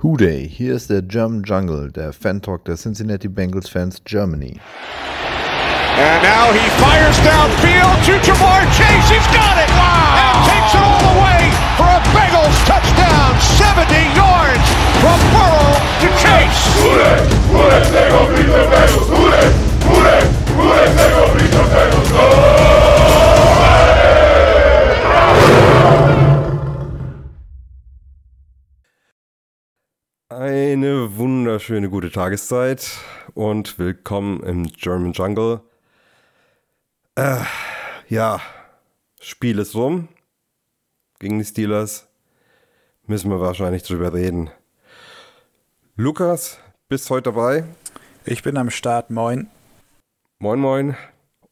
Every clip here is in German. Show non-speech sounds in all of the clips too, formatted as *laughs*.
Hooday, hier ist der German Jungle, der Fan-Talk der Cincinnati Bengals Fans Germany. And now he fires downfield to Jamar Chase. He's got it! Wow! And takes it all the way for a Bengals touchdown. 70 yards from Burrow to Chase. Hooday! Hooday! They go beat the Bengals! Hooday! Hooday! Hooday! They go beat the Bengals! Go! Eine wunderschöne gute Tageszeit und willkommen im German Jungle. Äh, ja, Spiel ist rum. Gegen die Steelers müssen wir wahrscheinlich drüber reden. Lukas, bist heute dabei? Ich bin am Start, moin. Moin, moin.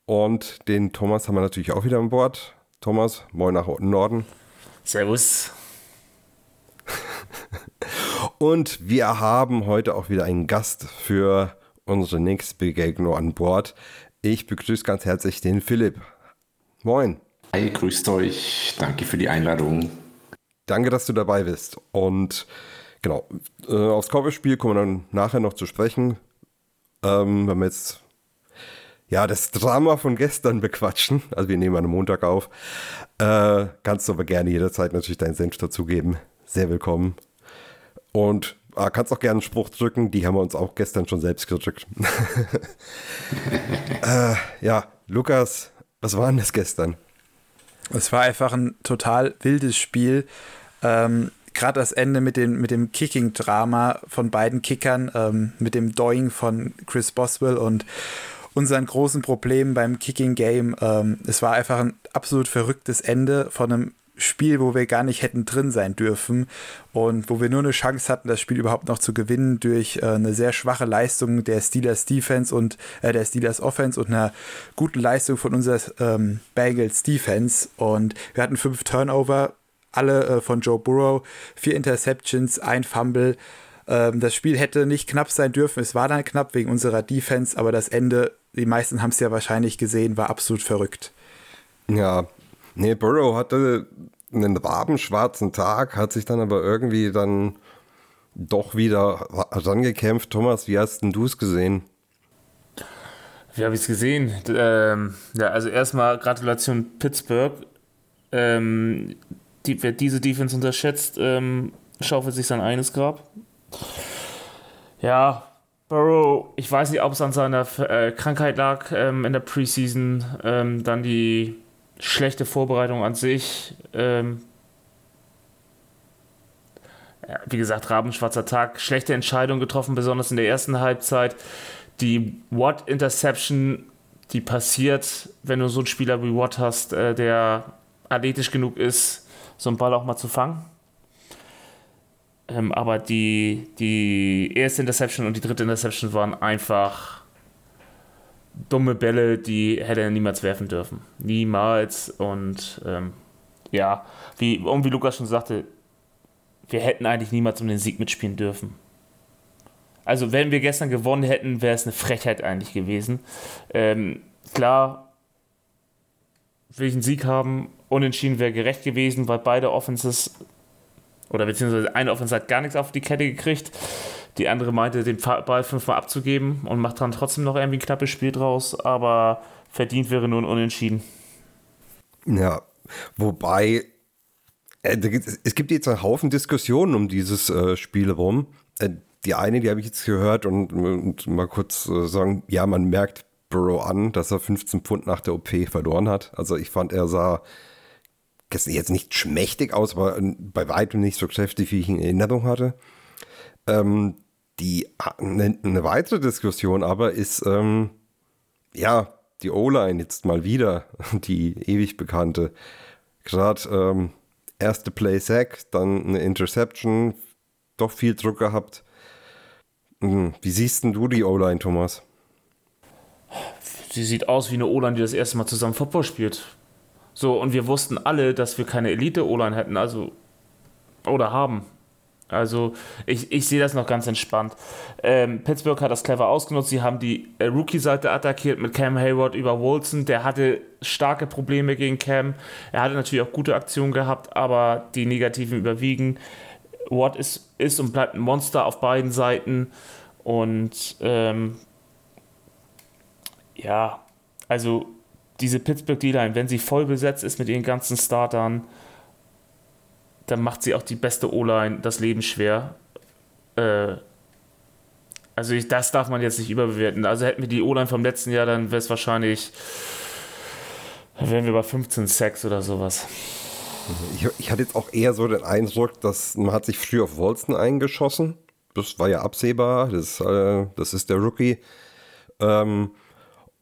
Und den Thomas haben wir natürlich auch wieder an Bord. Thomas, moin nach Norden. Servus. *laughs* Und wir haben heute auch wieder einen Gast für unsere nächste Begegnung an Bord. Ich begrüße ganz herzlich den Philipp. Moin. Hi, grüßt euch. Danke für die Einladung. Danke, dass du dabei bist. Und genau, äh, aufs Coverspiel kommen wir dann nachher noch zu sprechen. Ähm, wenn wir jetzt ja, das Drama von gestern bequatschen, also wir nehmen einem Montag auf, äh, kannst du aber gerne jederzeit natürlich deinen Senf dazugeben. Sehr willkommen. Und äh, kannst auch gerne einen Spruch drücken, die haben wir uns auch gestern schon selbst gedrückt. *laughs* äh, ja, Lukas, was war denn das gestern? Es war einfach ein total wildes Spiel. Ähm, Gerade das Ende mit dem, mit dem Kicking-Drama von beiden Kickern, ähm, mit dem Doing von Chris Boswell und unseren großen Problemen beim Kicking-Game. Ähm, es war einfach ein absolut verrücktes Ende von einem Spiel, wo wir gar nicht hätten drin sein dürfen und wo wir nur eine Chance hatten, das Spiel überhaupt noch zu gewinnen durch äh, eine sehr schwache Leistung der Steelers Defense und äh, der Steelers Offense und einer guten Leistung von unserer ähm, Bengals Defense. Und wir hatten fünf Turnover, alle äh, von Joe Burrow, vier Interceptions, ein Fumble. Ähm, das Spiel hätte nicht knapp sein dürfen. Es war dann knapp wegen unserer Defense, aber das Ende, die meisten haben es ja wahrscheinlich gesehen, war absolut verrückt. Ja, Nee, Burrow hatte einen rabenschwarzen Tag, hat sich dann aber irgendwie dann doch wieder rangekämpft. Thomas, wie hast denn du es gesehen? Wie habe ich es gesehen? Ähm, ja, also erstmal Gratulation Pittsburgh. Ähm, die, wer diese Defense unterschätzt, ähm, schaufelt sich sein eines Grab. Ja, Burrow, ich weiß nicht, ob es an seiner äh, Krankheit lag ähm, in der Preseason, ähm, dann die schlechte Vorbereitung an sich. Ähm, ja, wie gesagt, Rabenschwarzer Tag, schlechte Entscheidung getroffen, besonders in der ersten Halbzeit. Die Watt-Interception, die passiert, wenn du so einen Spieler wie Watt hast, äh, der athletisch genug ist, so einen Ball auch mal zu fangen. Ähm, aber die, die erste Interception und die dritte Interception waren einfach dumme Bälle, die hätte er niemals werfen dürfen. Niemals. Und ähm, ja, wie, und wie Lukas schon sagte, wir hätten eigentlich niemals um den Sieg mitspielen dürfen. Also, wenn wir gestern gewonnen hätten, wäre es eine Frechheit eigentlich gewesen. Ähm, klar, will ich einen Sieg haben. Unentschieden wäre gerecht gewesen, weil beide Offenses oder beziehungsweise eine Offense hat gar nichts auf die Kette gekriegt. Die andere meinte, den Ball fünfmal abzugeben und macht dann trotzdem noch irgendwie ein knappes Spiel draus, aber verdient wäre nur ein Unentschieden. Ja, wobei äh, es gibt jetzt einen Haufen Diskussionen um dieses äh, Spiel rum. Äh, die eine, die habe ich jetzt gehört und, und mal kurz sagen, ja, man merkt Burrow an, dass er 15 Pfund nach der OP verloren hat. Also ich fand, er sah jetzt nicht schmächtig aus, aber bei weitem nicht so kräftig, wie ich ihn in Erinnerung hatte. Ähm, die eine, eine weitere Diskussion aber ist, ähm, ja, die O-Line jetzt mal wieder, *laughs* die ewig bekannte. Gerade ähm, erste Play Sack, dann eine Interception, doch viel Druck gehabt. Hm, wie siehst denn du die O-Line, Thomas? Sie sieht aus wie eine O-Line, die das erste Mal zusammen Football spielt. So, und wir wussten alle, dass wir keine Elite-O-Line hätten, also oder haben. Also ich, ich sehe das noch ganz entspannt. Ähm, Pittsburgh hat das clever ausgenutzt. Sie haben die äh, Rookie-Seite attackiert mit Cam Hayward über Wilson. Der hatte starke Probleme gegen Cam. Er hatte natürlich auch gute Aktionen gehabt, aber die negativen überwiegen. Watt ist, ist und bleibt ein Monster auf beiden Seiten. Und ähm, ja, also diese Pittsburgh D-Line, wenn sie voll besetzt ist mit ihren ganzen Startern, dann macht sie auch die beste O-Line das Leben schwer. Äh, also ich, das darf man jetzt nicht überbewerten. Also hätten wir die O-Line vom letzten Jahr, dann wäre es wahrscheinlich, dann wären wir bei 15 Sacks oder sowas. Ich, ich, hatte jetzt auch eher so den Eindruck, dass man hat sich früh auf Wolsten eingeschossen. Das war ja absehbar. Das, äh, das ist der Rookie. Ähm,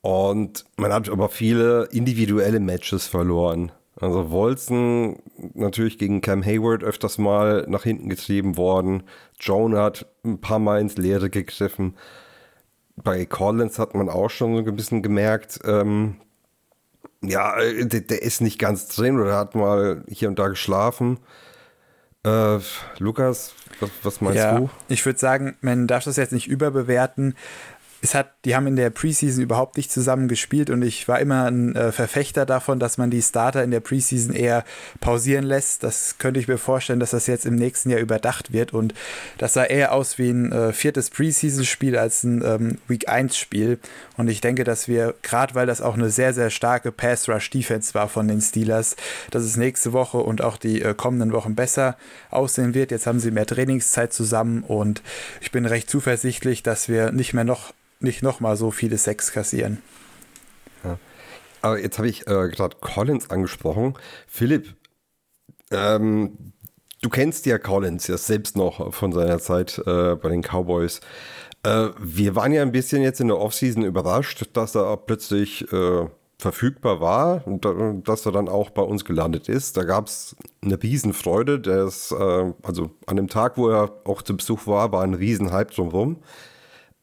und man hat aber viele individuelle Matches verloren. Also Wolzen natürlich gegen Cam Hayward öfters mal nach hinten getrieben worden. Joan hat ein paar Mal ins Leere gegriffen. Bei Collins hat man auch schon so ein bisschen gemerkt, ähm, ja, der, der, ist nicht ganz drin oder hat mal hier und da geschlafen. Äh, Lukas, was, was meinst ja, du? Ich würde sagen, man darf das jetzt nicht überbewerten es hat, die haben in der Preseason überhaupt nicht zusammen gespielt und ich war immer ein äh, Verfechter davon, dass man die Starter in der Preseason eher pausieren lässt. Das könnte ich mir vorstellen, dass das jetzt im nächsten Jahr überdacht wird und das sah eher aus wie ein äh, viertes Preseason-Spiel als ein ähm, Week 1-Spiel. Und ich denke, dass wir, gerade weil das auch eine sehr, sehr starke Pass-Rush-Defense war von den Steelers, dass es nächste Woche und auch die äh, kommenden Wochen besser aussehen wird. Jetzt haben sie mehr Trainingszeit zusammen und ich bin recht zuversichtlich, dass wir nicht mehr noch nicht nochmal so viele Sex kassieren. Ja. Aber jetzt habe ich äh, gerade Collins angesprochen. Philipp, ähm, du kennst ja Collins ja selbst noch von seiner Zeit äh, bei den Cowboys. Äh, wir waren ja ein bisschen jetzt in der Offseason überrascht, dass er plötzlich äh, verfügbar war und dass er dann auch bei uns gelandet ist. Da gab es eine Riesenfreude. Der ist, äh, also an dem Tag, wo er auch zu Besuch war, war ein Riesenhype drumherum.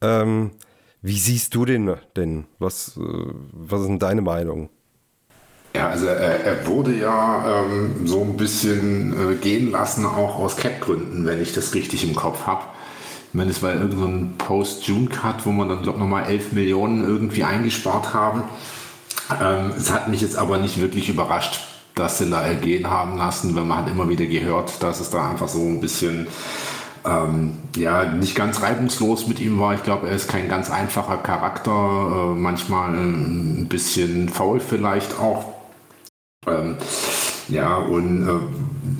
Ähm, wie siehst du den denn? Was, äh, was ist denn deine Meinung? Ja, also er, er wurde ja ähm, so ein bisschen äh, gehen lassen, auch aus Cap-Gründen, wenn ich das richtig im Kopf habe. Ich meine, es war irgendein Post-June-Cut, wo man dann, glaube ich, nochmal 11 Millionen irgendwie eingespart haben. Ähm, es hat mich jetzt aber nicht wirklich überrascht, dass sie da ergehen haben lassen, weil man hat immer wieder gehört, dass es da einfach so ein bisschen ähm, ja, nicht ganz reibungslos mit ihm war. Ich glaube, er ist kein ganz einfacher Charakter, äh, manchmal ein bisschen faul vielleicht auch. Ähm, ja, und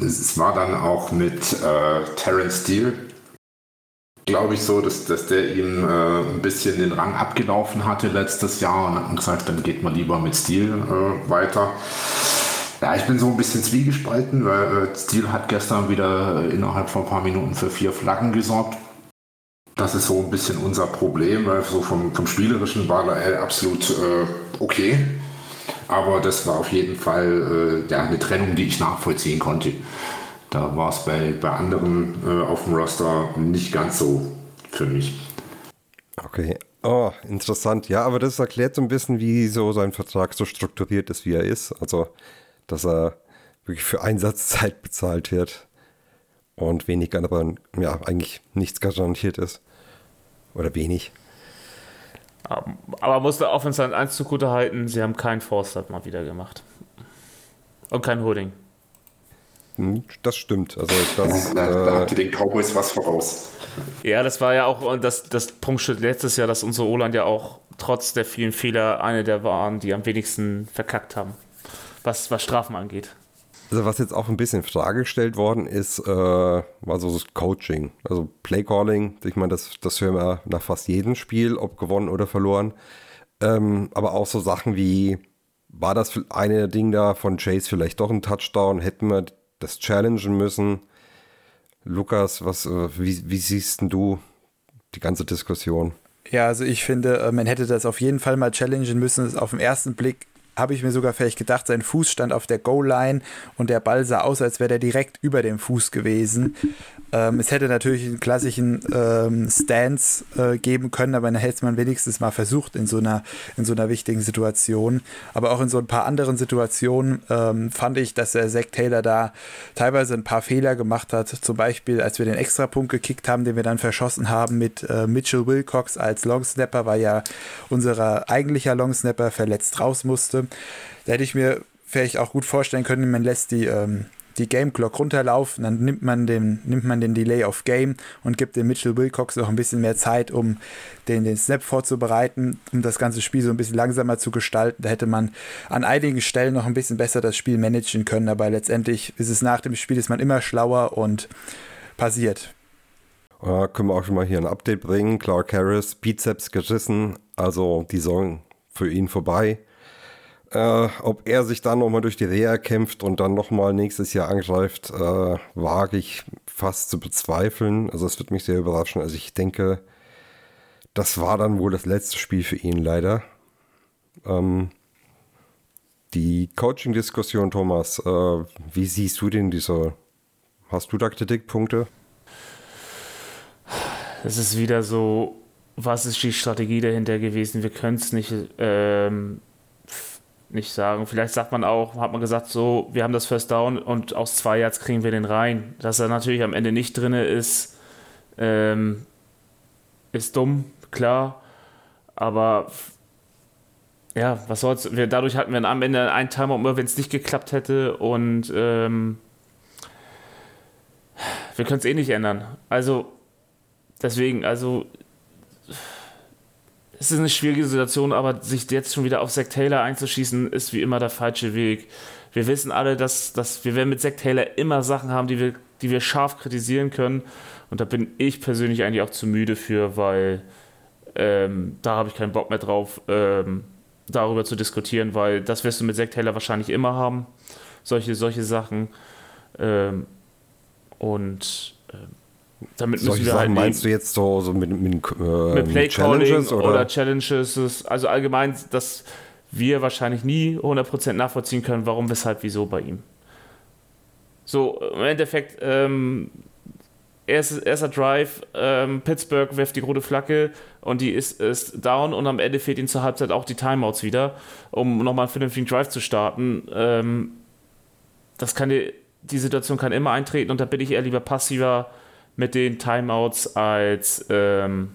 äh, es war dann auch mit äh, Terence Steele, glaube ich so, dass, dass der ihm äh, ein bisschen den Rang abgelaufen hatte letztes Jahr und hat gesagt, dann geht man lieber mit Steele äh, weiter. Ja, ich bin so ein bisschen zwiegespalten, weil äh, hat gestern wieder äh, innerhalb von ein paar Minuten für vier Flaggen gesorgt. Das ist so ein bisschen unser Problem, weil so vom, vom Spielerischen war er absolut äh, okay. Aber das war auf jeden Fall äh, ja, eine Trennung, die ich nachvollziehen konnte. Da war es bei, bei anderen äh, auf dem Roster nicht ganz so für mich. Okay. Oh, interessant. Ja, aber das erklärt so ein bisschen, wie so sein Vertrag so strukturiert ist, wie er ist. Also dass er wirklich für Einsatzzeit bezahlt wird und wenig, aber ja, eigentlich nichts garantiert ist. Oder wenig. Aber muss der Offense an eins zugute halten, sie haben keinen Forster mal wieder gemacht. Und kein Holding. Hm, das stimmt. Also das, *laughs* da, da, da habt ihr den Cowboys was voraus. Ja, das war ja auch das, das Prunkstück letztes Jahr, dass unsere O-Line ja auch trotz der vielen Fehler eine der waren, die am wenigsten verkackt haben was, was Strafen angeht. Also was jetzt auch ein bisschen in Frage gestellt worden ist, äh, war so das Coaching. Also Playcalling, ich meine, das, das hören wir nach fast jedem Spiel, ob gewonnen oder verloren. Ähm, aber auch so Sachen wie, war das eine Ding da von Chase vielleicht doch ein Touchdown? Hätten wir das challengen müssen? Lukas, was, äh, wie, wie siehst du die ganze Diskussion? Ja, also ich finde, äh, man hätte das auf jeden Fall mal challengen müssen. Auf den ersten Blick habe ich mir sogar vielleicht gedacht, sein Fuß stand auf der Goal-Line und der Ball sah aus, als wäre der direkt über dem Fuß gewesen. Ähm, es hätte natürlich einen klassischen ähm, Stance äh, geben können, aber dann hätte es man wenigstens mal versucht in so einer, in so einer wichtigen Situation. Aber auch in so ein paar anderen Situationen ähm, fand ich, dass der Zack Taylor da teilweise ein paar Fehler gemacht hat. Zum Beispiel, als wir den Extrapunkt gekickt haben, den wir dann verschossen haben mit äh, Mitchell Wilcox als Longsnapper, weil ja unser eigentlicher Longsnapper verletzt raus musste. Da hätte ich mir vielleicht auch gut vorstellen können, man lässt die ähm, die Game Clock runterlaufen, dann nimmt man den, nimmt man den Delay of Game und gibt dem Mitchell Wilcox noch ein bisschen mehr Zeit, um den, den Snap vorzubereiten, um das ganze Spiel so ein bisschen langsamer zu gestalten. Da hätte man an einigen Stellen noch ein bisschen besser das Spiel managen können, aber letztendlich ist es nach dem Spiel, ist man immer schlauer und passiert. Ja, können wir auch schon mal hier ein Update bringen. Clark Harris, Bizeps gerissen, also die Saison für ihn vorbei. Äh, ob er sich dann nochmal durch die Reha kämpft und dann nochmal nächstes Jahr angreift, äh, wage ich fast zu bezweifeln. Also es wird mich sehr überraschen. Also ich denke, das war dann wohl das letzte Spiel für ihn leider. Ähm, die Coaching-Diskussion, Thomas, äh, wie siehst du denn diese? Hast du da Kritikpunkte? Es ist wieder so, was ist die Strategie dahinter gewesen? Wir können es nicht ähm, nicht sagen. Vielleicht sagt man auch, hat man gesagt, so, wir haben das First Down und aus zwei Yards kriegen wir den rein. Dass er natürlich am Ende nicht drin ist, ähm, ist dumm, klar. Aber ja, was soll's. Wir, dadurch hatten wir am Ende einen Timer, wenn es nicht geklappt hätte. Und ähm, wir können es eh nicht ändern. Also, deswegen, also es ist eine schwierige Situation, aber sich jetzt schon wieder auf Zack Taylor einzuschießen, ist wie immer der falsche Weg. Wir wissen alle, dass, dass wir werden mit Zack Taylor immer Sachen haben, die wir, die wir scharf kritisieren können. Und da bin ich persönlich eigentlich auch zu müde für, weil ähm, da habe ich keinen Bock mehr drauf, ähm, darüber zu diskutieren, weil das wirst du mit Zack Taylor wahrscheinlich immer haben. Solche, solche Sachen. Ähm, und damit Solche müssen wir Sachen halt meinst du jetzt so, so mit, mit, äh, mit Play Challenges oder? oder? Challenges, also allgemein, dass wir wahrscheinlich nie 100% nachvollziehen können, warum, weshalb, wieso bei ihm. So, im Endeffekt, ähm, erster, erster Drive, ähm, Pittsburgh wirft die rote Flagge und die ist, ist down und am Ende fehlt ihnen zur Halbzeit auch die Timeouts wieder, um nochmal einen vernünftigen Drive zu starten. Ähm, das kann die, die Situation kann immer eintreten und da bin ich eher lieber passiver mit den Timeouts als, ähm,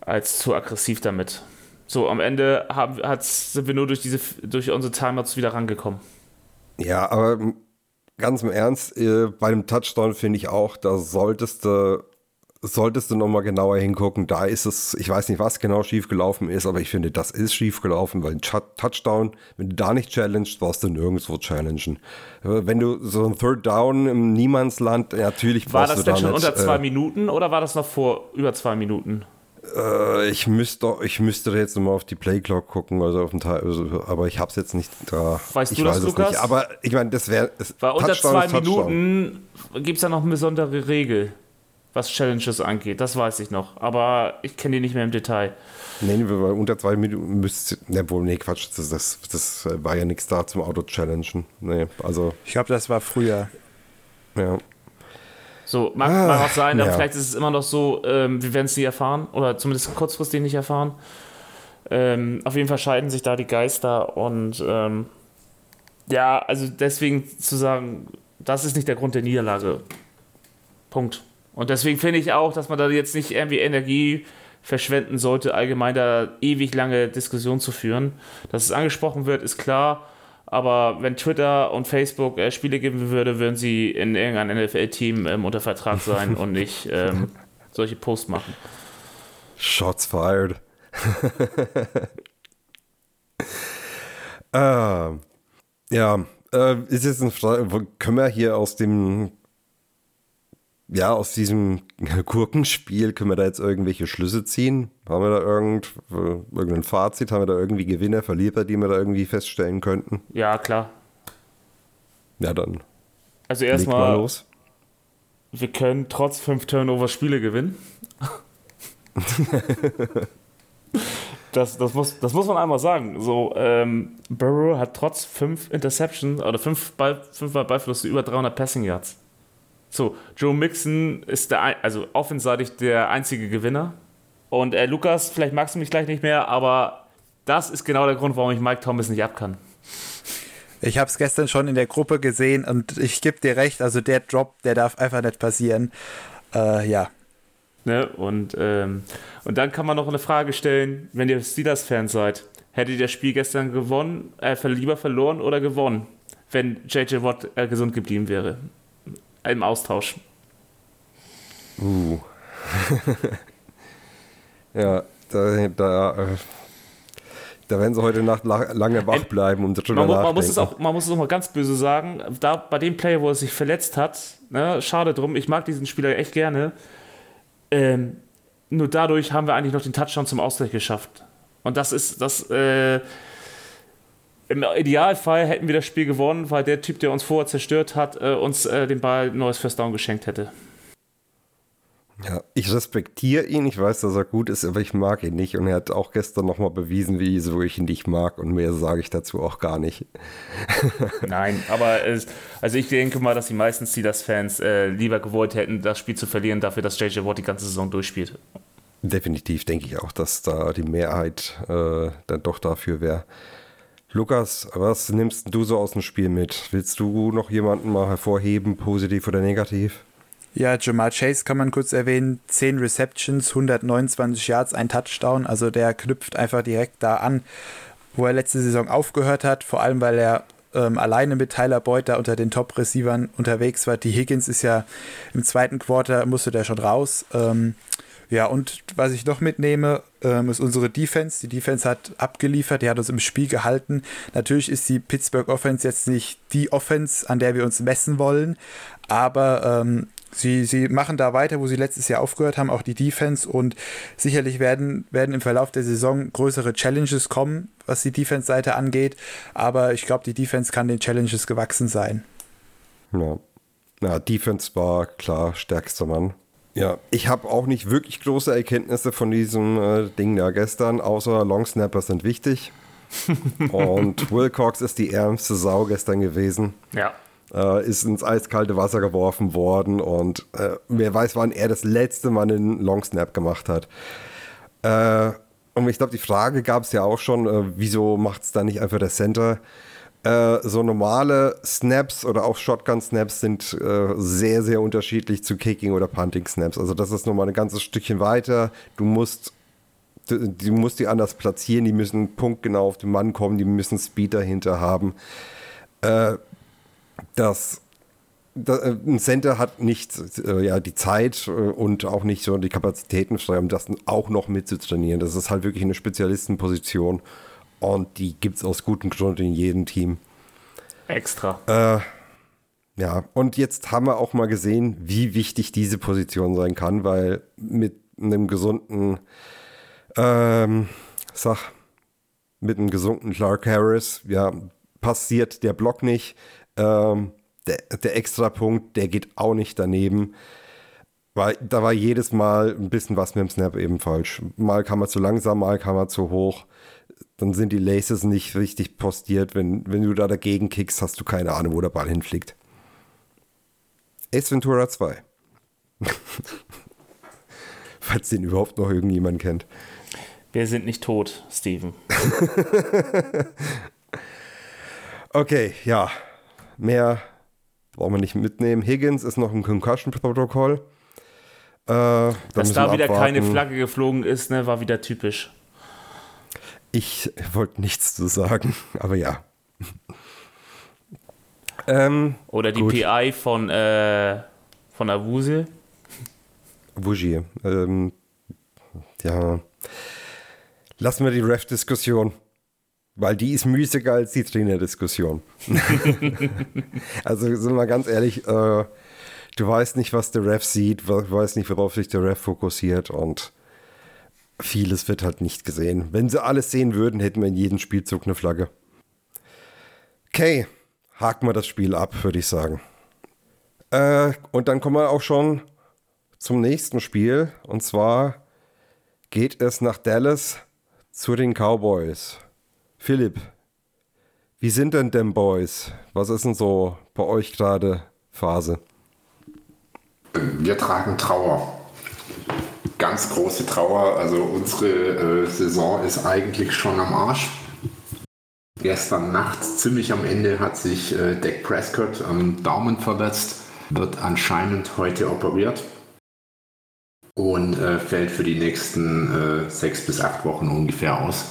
als zu aggressiv damit. So, am Ende haben, sind wir nur durch, diese, durch unsere Timeouts wieder rangekommen. Ja, aber ganz im Ernst, äh, bei dem Touchdown finde ich auch, da solltest du, solltest du nochmal genauer hingucken. Da ist es, ich weiß nicht, was genau schiefgelaufen ist, aber ich finde, das ist schiefgelaufen, weil ein Touchdown, wenn du da nicht challengest, brauchst du nirgendwo challengen. Wenn du so ein Third Down im Niemandsland, natürlich War das denn schon nicht, unter zwei äh, Minuten oder war das noch vor über zwei Minuten? Äh, ich müsste, ich müsste jetzt nochmal auf die Playclock gucken, also auf den Teil, also, aber ich habe es jetzt nicht da. Weißt ich du das, weiß es Lukas? Nicht. Aber ich meine, das wäre. Weil unter zwei Minuten gibt es da noch eine besondere Regel, was Challenges angeht. Das weiß ich noch. Aber ich kenne die nicht mehr im Detail. Nee, weil unter zwei Minuten müsste. Ne, wohl, nee, Quatsch, das, das, das war ja nichts da zum Auto-Challengen. Nee, also, Ich glaube, das war früher. ja. So, mag, Ah, mag auch sein, aber ja. vielleicht ist es immer noch so, ähm, wir werden es nie erfahren oder zumindest kurzfristig nicht erfahren. Ähm, auf jeden Fall scheiden sich da die Geister und ähm, ja, also deswegen zu sagen, das ist nicht der Grund der Niederlage. Punkt. Und deswegen finde ich auch, dass man da jetzt nicht irgendwie Energie verschwenden sollte, allgemein da ewig lange Diskussionen zu führen. Dass es angesprochen wird, ist klar. Aber wenn Twitter und Facebook äh, Spiele geben würde, würden sie in irgendeinem NFL-Team ähm, unter Vertrag sein und nicht ähm, solche Posts machen. Shots fired. *laughs* ähm, ja, äh, ist jetzt eine Frage, können wir hier aus dem, ja, aus diesem *laughs* Gurkenspiel, können wir da jetzt irgendwelche Schlüsse ziehen? Haben wir da irgend, irgendein Fazit? Haben wir da irgendwie Gewinner, Verlierer, die wir da irgendwie feststellen könnten? Ja, klar. Ja, dann Also erstmal, los. wir können trotz fünf Turnover Spiele gewinnen. *laughs* Das, das, muss, das muss man einmal sagen. So, ähm, Burrow hat trotz fünf Interceptions oder fünf Ball, fünfmal Ballverluste über 300 Passing Yards. So, Joe Mixon ist der, also offenseitig der einzige Gewinner. Und äh, Lukas, vielleicht magst du mich gleich nicht mehr, aber das ist genau der Grund, warum ich Mike Thomas nicht ab kann. Ich habe es gestern schon in der Gruppe gesehen und ich gebe dir recht, also der Drop, der darf einfach nicht passieren. Äh, ja, Ne? Und, ähm, und dann kann man noch eine Frage stellen, wenn ihr Steelers-Fans seid, hättet ihr das Spiel gestern gewonnen, äh, lieber verloren oder gewonnen? wenn JJ Watt äh, gesund geblieben wäre. Im Austausch. Uh. *laughs* ja, da, da, äh, da werden sie heute Nacht lange wach bleiben, um drüber man, man muss es auch Man muss es auch mal ganz böse sagen, da bei dem Player, wo er sich verletzt hat, ne, schade drum, ich mag diesen Spieler echt gerne, ähm, nur dadurch haben wir eigentlich noch den Touchdown zum Ausgleich geschafft. Und das ist, das, äh, im Idealfall hätten wir das Spiel gewonnen, weil der Typ, der uns vorher zerstört hat, äh, uns äh, den Ball neues First Down geschenkt hätte. Ja, ich respektiere ihn, ich weiß, dass er gut ist, aber ich mag ihn nicht. Und er hat auch gestern nochmal bewiesen, wie so ich ihn nicht mag. Und mehr sage ich dazu auch gar nicht. *laughs* Nein, aber es, also ich denke mal, dass die meisten Steelers-Fans äh, lieber gewollt hätten, das Spiel zu verlieren, dafür, dass JJ Watt die ganze Saison durchspielt. Definitiv denke ich auch, dass da die Mehrheit äh, dann doch dafür wäre. Lukas, was nimmst du so aus dem Spiel mit? Willst du noch jemanden mal hervorheben, positiv oder negativ? Ja, Jamal Chase kann man kurz erwähnen. 10 Receptions, 129 Yards, ein Touchdown. Also der knüpft einfach direkt da an, wo er letzte Saison aufgehört hat. Vor allem, weil er ähm, alleine mit Tyler Boyd da unter den Top-Receivern unterwegs war. Die Higgins ist ja im zweiten Quarter, musste der schon raus. Ähm, ja, und was ich noch mitnehme, ähm, ist unsere Defense. Die Defense hat abgeliefert, die hat uns im Spiel gehalten. Natürlich ist die Pittsburgh Offense jetzt nicht die Offense, an der wir uns messen wollen, aber ähm, sie, sie machen da weiter, wo sie letztes Jahr aufgehört haben, auch die Defense. Und sicherlich werden, werden im Verlauf der Saison größere Challenges kommen, was die Defense-Seite angeht. Aber ich glaube, die Defense kann den Challenges gewachsen sein. Ja. ja, Defense war klar stärkster Mann. Ja, ich habe auch nicht wirklich große Erkenntnisse von diesem äh, Ding da gestern, außer Long Snappers sind wichtig. *laughs* und Wilcox ist die ärmste Sau gestern gewesen. Ja. Äh, ist ins eiskalte Wasser geworfen worden und äh, wer weiß, wann er das letzte Mal einen Long Snap gemacht hat. Äh, und ich glaube, die Frage gab es ja auch schon, äh, wieso macht es da nicht einfach der Center? Äh, so normale Snaps oder auch Shotgun-Snaps sind äh, sehr, sehr unterschiedlich zu Kicking- oder Punting-Snaps. Also das ist nochmal ein ganzes Stückchen weiter. Du musst, du, du musst die anders platzieren, die müssen punktgenau auf den Mann kommen, die müssen Speed dahinter haben. Äh, das äh, ein Center hat nicht äh, ja, die Zeit und auch nicht so die Kapazitäten, um das auch noch mitzutrainieren. Das ist halt wirklich eine Spezialistenposition. Und die gibt es aus gutem Grund in jedem Team. Extra. Äh, ja, und jetzt haben wir auch mal gesehen, wie wichtig diese Position sein kann, weil mit einem gesunden, ähm, sag, mit einem gesunden Clark Harris, ja, passiert der Block nicht. Ähm, der, der Extrapunkt, der geht auch nicht daneben. Weil da war jedes Mal ein bisschen was mit dem Snap eben falsch. Mal kam er zu langsam, mal kam er zu hoch dann sind die Laces nicht richtig postiert. Wenn, wenn du da dagegen kickst, hast du keine Ahnung, wo der Ball hinfliegt. Ace Ventura 2. *laughs* Falls den überhaupt noch irgendjemand kennt. Wir sind nicht tot, Steven. *laughs* okay, ja. Mehr brauchen wir nicht mitnehmen. Higgins ist noch im Concussion-Protokoll. Äh, Dass da wieder abwarten. keine Flagge geflogen ist, ne, war wieder typisch. Ich wollte nichts zu sagen, aber ja. Ähm, Oder die gut. PI von, äh, von Awuse. Wuji. Ähm, ja. Lassen wir die Ref-Diskussion. Weil die ist müßiger als die Trainer-Diskussion. *laughs* also sind wir ganz ehrlich, äh, du weißt nicht, was der Ref sieht, du weißt nicht, worauf sich der Ref fokussiert und Vieles wird halt nicht gesehen. Wenn sie alles sehen würden, hätten wir in jedem Spielzug eine Flagge. Okay, haken wir das Spiel ab, würde ich sagen. Äh, und dann kommen wir auch schon zum nächsten Spiel. Und zwar geht es nach Dallas zu den Cowboys. Philipp, wie sind denn dem Boys? Was ist denn so bei euch gerade Phase? Wir tragen Trauer ganz große Trauer. Also unsere äh, Saison ist eigentlich schon am Arsch. Gestern Nacht, ziemlich am Ende, hat sich äh, Dak Prescott am Daumen verletzt, wird anscheinend heute operiert und äh, fällt für die nächsten äh, sechs bis acht Wochen ungefähr aus.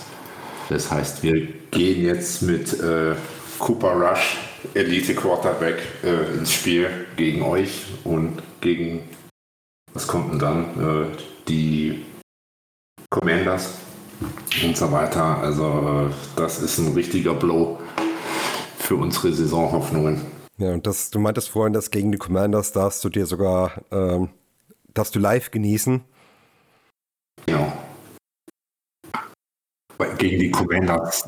Das heißt, wir gehen jetzt mit äh, Cooper Rush Elite-Quarterback äh, ins Spiel gegen euch und gegen, was kommt denn dann, die Commanders und so weiter. Also das ist ein richtiger Blow für unsere Saisonhoffnungen. Ja, und das, du meintest vorhin, dass gegen die Commanders darfst du dir sogar, ähm, darfst du live genießen. Genau. Gegen die Commanders.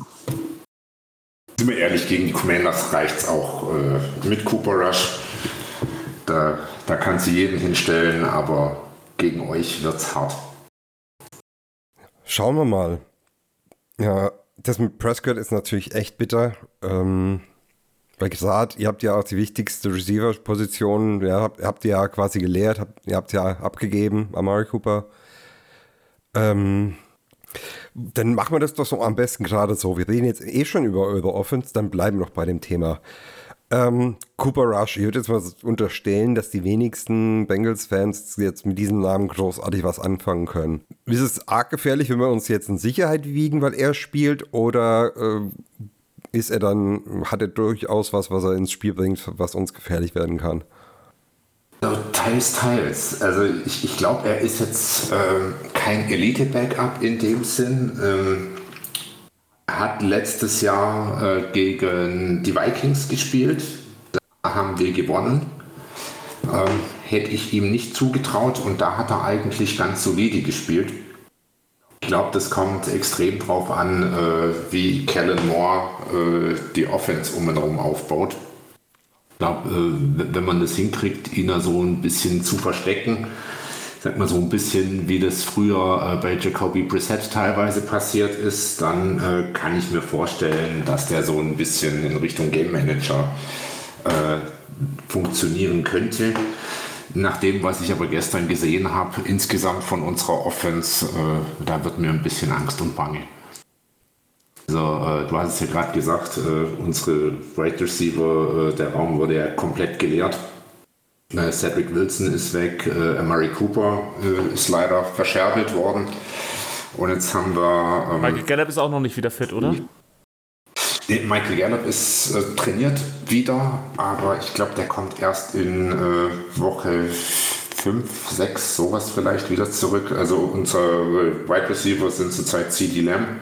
Sind wir ehrlich, gegen die Commanders reicht es auch äh, mit Cooper Rush. Da, da kannst du jeden hinstellen, aber gegen euch wird es hart. Schauen wir mal. Ja, das mit Prescott ist natürlich echt bitter. Ähm, weil gesagt, ihr habt ja auch die wichtigste Receiver-Position, ja, habt, habt ihr ja quasi geleert, habt, ihr habt ja abgegeben, Amari Cooper. Ähm, dann machen wir das doch so am besten gerade so. Wir reden jetzt eh schon über eure Offense, dann bleiben wir noch bei dem Thema. Ähm, Cooper Rush, ich würde jetzt mal unterstellen, dass die wenigsten Bengals-Fans jetzt mit diesem Namen großartig was anfangen können. Ist es arg gefährlich, wenn wir uns jetzt in Sicherheit wiegen, weil er spielt, oder äh, ist er dann, hat er durchaus was, was er ins Spiel bringt, was uns gefährlich werden kann? teils, teils. Also ich, ich glaube, er ist jetzt ähm, kein Elite-Backup in dem Sinn. Ähm, hat letztes Jahr äh, gegen die Vikings gespielt. Da haben wir gewonnen. Ähm, hätte ich ihm nicht zugetraut und da hat er eigentlich ganz solide gespielt. Ich glaube, das kommt extrem drauf an, äh, wie Kellen Moore äh, die Offense um ihn herum aufbaut. Ich glaube, äh, wenn man das hinkriegt, ihn da so ein bisschen zu verstecken, sag mal so ein bisschen wie das früher äh, bei Jacoby Brissett teilweise passiert ist, dann äh, kann ich mir vorstellen, dass der so ein bisschen in Richtung Game Manager äh, funktionieren könnte. Nach dem, was ich aber gestern gesehen habe, insgesamt von unserer Offense, äh, da wird mir ein bisschen Angst und Bange. Also, äh, du hast es ja gerade gesagt, äh, unsere Right Receiver, äh, der Raum wurde ja komplett geleert. Äh, Cedric Wilson ist weg, äh, Amari Cooper äh, ist leider verscherbelt worden. Und jetzt haben wir. Ähm, Michael Gallup ist auch noch nicht wieder fit, oder? Nee, Michael Gallup ist äh, trainiert wieder, aber ich glaube, der kommt erst in äh, Woche 5, 6, sowas vielleicht wieder zurück. Also unsere Wide Receiver sind zurzeit CD Lamb.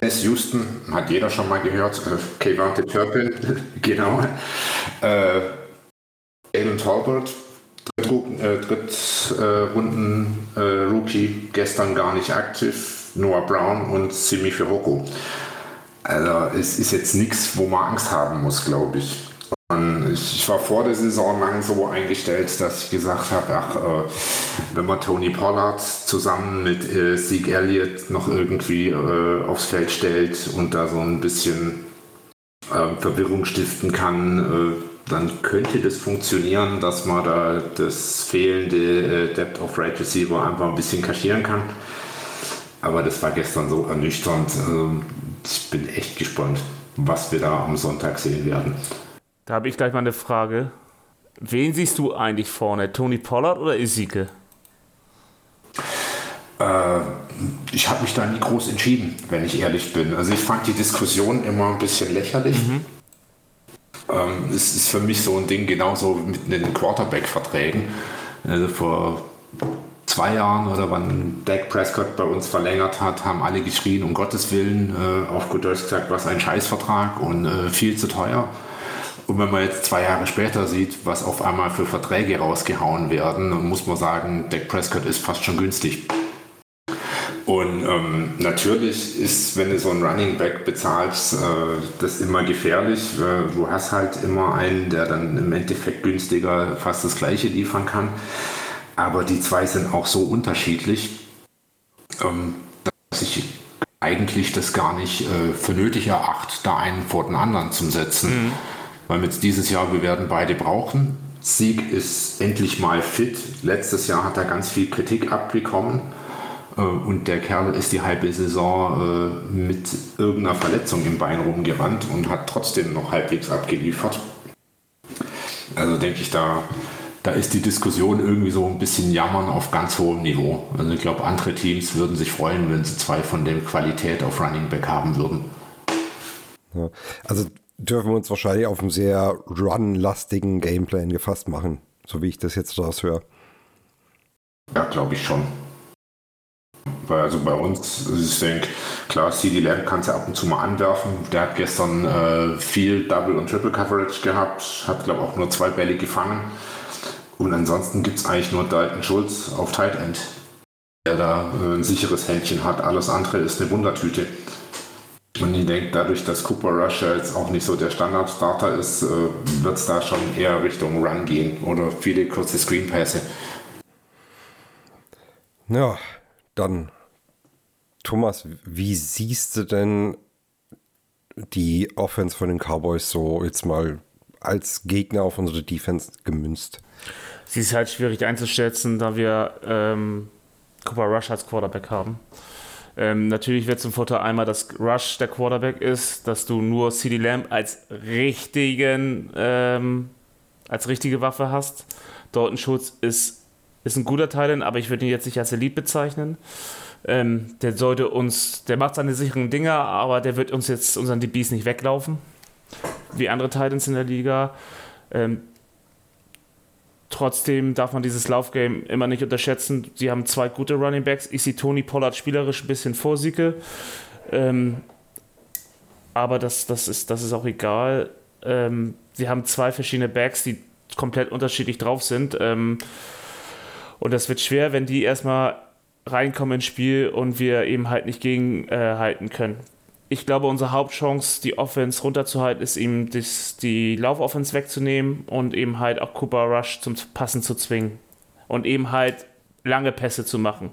S. Houston, hat jeder schon mal gehört. Äh, Kevante Turpin, *laughs* genau. Äh, Alan Talbot, Drittrunden äh, äh, Rookie, gestern gar nicht aktiv. Noah Brown und Simi Firoko. Also es ist jetzt nichts, wo man Angst haben muss, glaube ich. Und ich war vor der Saison lang so eingestellt, dass ich gesagt habe, ach, äh, wenn man Tony Pollard zusammen mit äh, Zeke Elliott noch irgendwie äh, aufs Feld stellt und da so ein bisschen äh, Verwirrung stiften kann, äh, dann könnte das funktionieren, dass man da das fehlende äh, Depth of Right Receiver einfach ein bisschen kaschieren kann. Aber das war gestern so ernüchternd. Ähm, ich bin echt gespannt, was wir da am Sonntag sehen werden. Da habe ich gleich mal eine Frage. Wen siehst du eigentlich vorne? Tony Pollard oder Isike? Äh, ich habe mich da nie groß entschieden, wenn ich ehrlich bin. Also ich fand die Diskussion immer ein bisschen lächerlich. Mhm. Ähm, es ist für mich so ein Ding genauso mit den Quarterback-Verträgen. Also vor zwei Jahren oder wann Dak Prescott bei uns verlängert hat, haben alle geschrien, um Gottes Willen, äh, auf gut Deutsch gesagt, was ein Scheißvertrag und äh, viel zu teuer. Und wenn man jetzt zwei Jahre später sieht, was auf einmal für Verträge rausgehauen werden, muss man sagen, Dak Prescott ist fast schon günstig. Und ähm, natürlich ist, wenn du so einen Running Back bezahlst, äh, das immer gefährlich. Äh, du hast halt immer einen, der dann im Endeffekt günstiger fast das gleiche liefern kann. Aber die zwei sind auch so unterschiedlich, ähm, dass ich eigentlich das gar nicht äh, für nötig erachte, da einen vor den anderen zu setzen. Mhm. Weil jetzt dieses Jahr, wir werden beide brauchen. Sieg ist endlich mal fit. Letztes Jahr hat er ganz viel Kritik abbekommen. Äh, und der Kerl ist die halbe Saison äh, mit irgendeiner Verletzung im Bein rumgerannt und hat trotzdem noch halbwegs abgeliefert. Also denke ich, da da ist die Diskussion irgendwie so ein bisschen jammern auf ganz hohem Niveau. Also ich glaube, andere Teams würden sich freuen, wenn sie zwei von der Qualität auf Running Back haben würden. Ja, also dürfen wir uns wahrscheinlich auf einen sehr run-lastigen Gameplan gefasst machen, so wie ich das jetzt daraus höre. Ja, glaube ich schon. Weil also bei uns, ich denke, klar, CD Lamb kannst du ab und zu mal anwerfen. Der hat gestern äh, viel Double und Triple Coverage gehabt, hat glaube ich auch nur zwei Bälle gefangen. Und ansonsten gibt es eigentlich nur Dalton Schulz auf Tight End, der da äh, ein sicheres Händchen hat. Alles andere ist eine Wundertüte. Und ich denke, dadurch, dass Cooper Rush jetzt auch nicht so der Standardstarter ist, äh, wird es da schon eher Richtung Run gehen oder viele kurze Screenpässe. Ja, dann Thomas, wie siehst du denn die Offense von den Cowboys so jetzt mal als Gegner auf unsere Defense gemünzt? Sie ist halt schwierig einzuschätzen, da wir ähm, Cooper Rush als Quarterback haben. Ähm, natürlich wird zum Vorteil einmal, dass Rush der Quarterback ist, dass du nur CD Lamb als richtigen, ähm, als richtige Waffe hast. Dalton Schulz ist, ist ein guter Teil, aber ich würde ihn jetzt nicht als Elite bezeichnen. Ähm, der sollte uns, der macht seine sicheren Dinger, aber der wird uns jetzt unseren DBs nicht weglaufen, wie andere Titans in der Liga. Ähm, trotzdem darf man dieses Laufgame immer nicht unterschätzen. Sie haben zwei gute Running Backs. Ich sehe Tony Pollard spielerisch ein bisschen vor Sieke. Ähm, aber das, das, ist, das ist auch egal. Ähm, sie haben zwei verschiedene Backs, die komplett unterschiedlich drauf sind. Ähm, und das wird schwer, wenn die erstmal reinkommen ins Spiel und wir eben halt nicht gegenhalten äh, können. Ich glaube, unsere Hauptchance, die Offense runterzuhalten, ist ihm das, die Laufoffense wegzunehmen und eben halt auch Cooper Rush zum Passen zu zwingen. Und eben halt lange Pässe zu machen.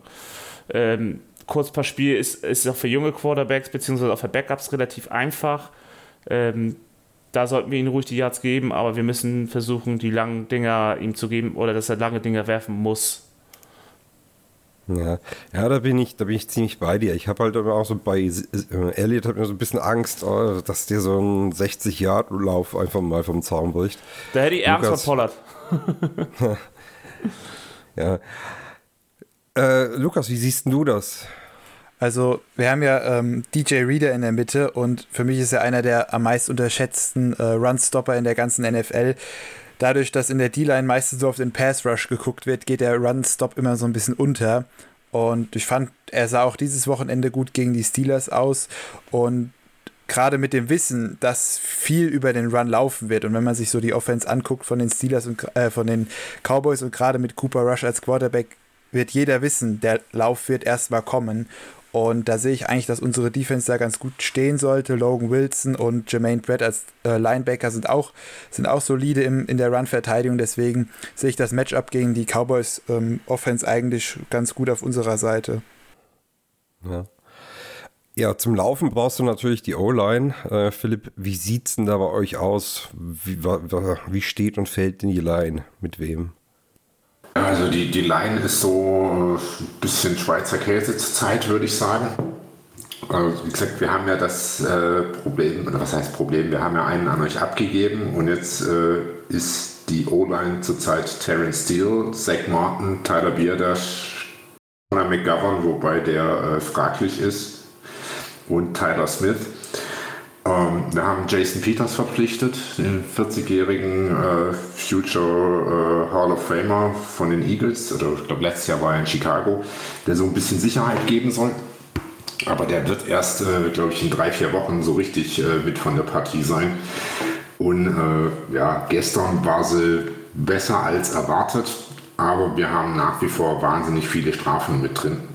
Ähm, Kurzpassspiel ist, ist auch für junge Quarterbacks beziehungsweise auch für Backups relativ einfach. Ähm, da sollten wir ihm ruhig die Yards geben, aber wir müssen versuchen, die langen Dinger ihm zu geben oder dass er lange Dinger werfen muss. Ja, ja, da bin ich, da bin ich ziemlich bei dir. Ich habe halt aber auch so bei äh, Elliot hat mir so ein bisschen Angst, oh, dass dir so ein 60 Yard Lauf einfach mal vom Zaun bricht. Da hätte ich Ernst von Pollard. *laughs* ja. Äh, Lukas, wie siehst du das? Also, wir haben ja ähm, DJ Reader in der Mitte und für mich ist er einer der am meisten unterschätzten äh, Runstopper in der ganzen NFL dadurch, dass in der D-Line meistens so auf den Pass-Rush geguckt wird, geht der Run-Stop immer so ein bisschen unter. Und ich fand, er sah auch dieses Wochenende gut gegen die Steelers aus. Und gerade mit dem Wissen, dass viel über den Run laufen wird und wenn man sich so die Offense anguckt von den Steelers und äh, von den Cowboys und gerade mit Cooper Rush als Quarterback, wird jeder wissen, der Lauf wird erstmal kommen und da sehe ich eigentlich, dass unsere Defense da ganz gut stehen sollte. Logan Wilson und Jermaine Brett als äh, Linebacker sind auch, sind auch solide im, in der Run-Verteidigung. Deswegen sehe ich das Matchup gegen die Cowboys ähm, Offense eigentlich ganz gut auf unserer Seite. Ja. Ja, zum Laufen brauchst du natürlich die O-Line. Äh, Philipp, wie sieht es denn da bei euch aus? Wie, wie steht und fällt denn die Line? Mit wem? Also die, die Line ist so ein bisschen Schweizer Käse zur Zeit, würde ich sagen. Also wie gesagt, wir haben ja das äh, Problem, oder was heißt Problem, wir haben ja einen an euch abgegeben und jetzt äh, ist die O-Line zurzeit Terence Steele, Zach Martin, Tyler Bierdash, Conor McGovern, wobei der äh, fraglich ist, und Tyler Smith. Ähm, wir haben Jason Peters verpflichtet, den 40-jährigen äh, Future äh, Hall of Famer von den Eagles. Oder ich glaube, letztes Jahr war er in Chicago, der so ein bisschen Sicherheit geben soll. Aber der wird erst, äh, glaube ich, in drei, vier Wochen so richtig äh, mit von der Partie sein. Und äh, ja, gestern war sie besser als erwartet, aber wir haben nach wie vor wahnsinnig viele Strafen mit drin.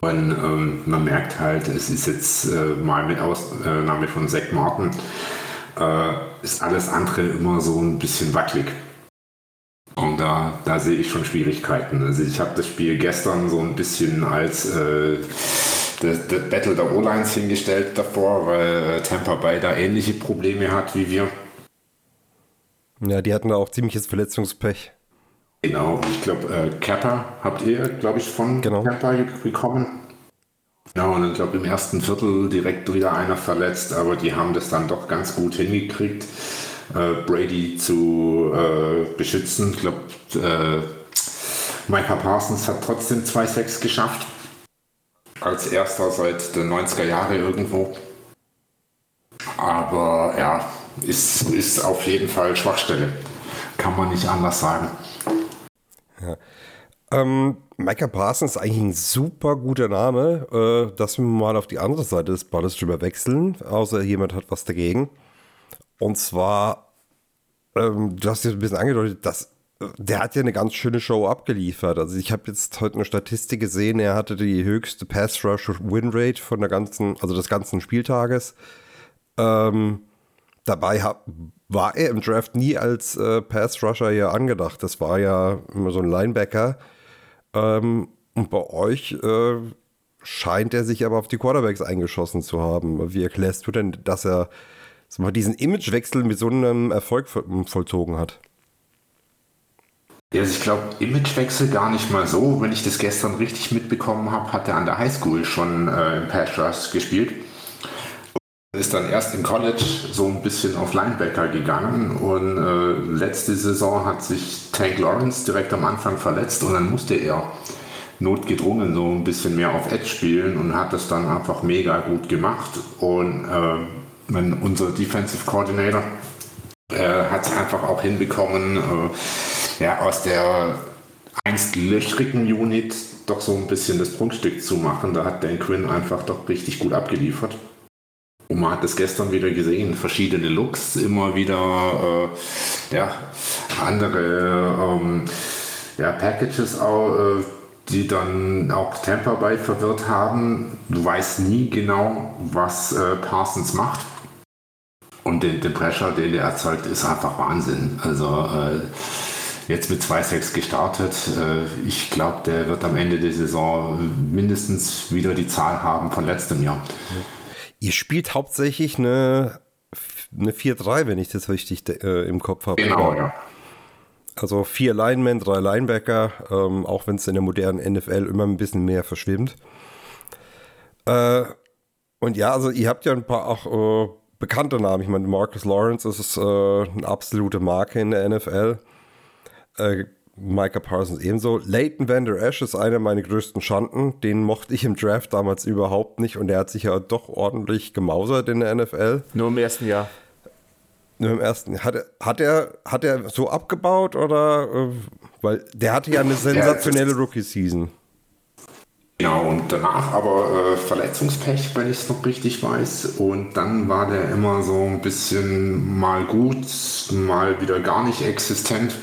Und ähm, man merkt halt, es ist jetzt äh, mal mit Ausnahme von Zack Martin, äh, ist alles andere immer so ein bisschen wackelig. Und da, da sehe ich schon Schwierigkeiten. Also ich habe das Spiel gestern so ein bisschen als äh, das, das Battle der O-Lines hingestellt davor, weil äh, Tampa Bay da ähnliche Probleme hat wie wir. Ja, die hatten da auch ziemliches Verletzungspech. Genau, ich glaube, äh, Kappa habt ihr, glaube ich, von genau. Kappa bekommen. Ja, und ich glaube, im ersten Viertel direkt wieder einer verletzt, aber die haben das dann doch ganz gut hingekriegt, äh, Brady zu äh, beschützen. Ich glaube, äh, Micah Parsons hat trotzdem 2-6 geschafft. Als erster seit den 90er Jahren irgendwo. Aber ja, ist, ist auf jeden Fall Schwachstelle. Kann man nicht anders sagen. Ähm, Micah Parsons ist eigentlich ein super guter Name, äh, dass wir mal auf die andere Seite des Balles drüber wechseln, außer jemand hat was dagegen. Und zwar, ähm, du hast ja ein bisschen angedeutet, dass äh, der hat ja eine ganz schöne Show abgeliefert. Also ich habe jetzt heute eine Statistik gesehen, er hatte die höchste Pass Rush Win Rate von der ganzen, also des ganzen Spieltages. Ähm, dabei war er im Draft nie als äh, Pass Rusher ja angedacht. Das war ja immer so ein Linebacker. Ähm, und bei euch äh, scheint er sich aber auf die Quarterbacks eingeschossen zu haben. Wie erklärst du denn, dass er mal, diesen Imagewechsel mit so einem Erfolg voll, vollzogen hat? Also ich glaube, Imagewechsel gar nicht mal so. Wenn ich das gestern richtig mitbekommen habe, hat er an der Highschool schon äh, im Pass Rush gespielt. Ist dann erst im College so ein bisschen auf Linebacker gegangen und äh, letzte Saison hat sich Tank Lawrence direkt am Anfang verletzt und dann musste er notgedrungen so ein bisschen mehr auf Edge spielen und hat das dann einfach mega gut gemacht. Und äh, wenn unser Defensive Coordinator äh, hat es einfach auch hinbekommen, äh, ja, aus der einst löchrigen Unit doch so ein bisschen das Prunkstück zu machen. Da hat Dan Quinn einfach doch richtig gut abgeliefert. Und man hat es gestern wieder gesehen, verschiedene Looks, immer wieder äh, ja, andere ähm, ja, Packages auch, äh, die dann auch Tampa Bay verwirrt haben. Du weißt nie genau, was äh, Parsons macht. Und den, den Pressure, den er erzeugt, ist einfach Wahnsinn. Also äh, jetzt mit 2-6 gestartet. Äh, ich glaube, der wird am Ende der Saison mindestens wieder die Zahl haben von letztem Jahr. Ihr spielt hauptsächlich eine, eine 4-3, wenn ich das richtig äh, im Kopf habe. Genau, ja. Also vier Linemen, drei Linebacker, ähm, auch wenn es in der modernen NFL immer ein bisschen mehr verschwimmt. Äh, und ja, also ihr habt ja ein paar auch äh, bekannte Namen. Ich meine, Marcus Lawrence ist äh, eine absolute Marke in der NFL. Micah Parsons ebenso. Leighton Vander Esch ist einer meiner größten Schanden. Den mochte ich im Draft damals überhaupt nicht und der hat sich ja doch ordentlich gemausert in der NFL. Nur im ersten Jahr. Nur im ersten. Hat er, hat er, hat er so abgebaut oder? äh, Weil der hatte ja eine sensationelle Rookie-Season. Genau, und danach aber äh, Verletzungspech, wenn ich es noch richtig weiß. Und dann war der immer so ein bisschen mal gut, mal wieder gar nicht existent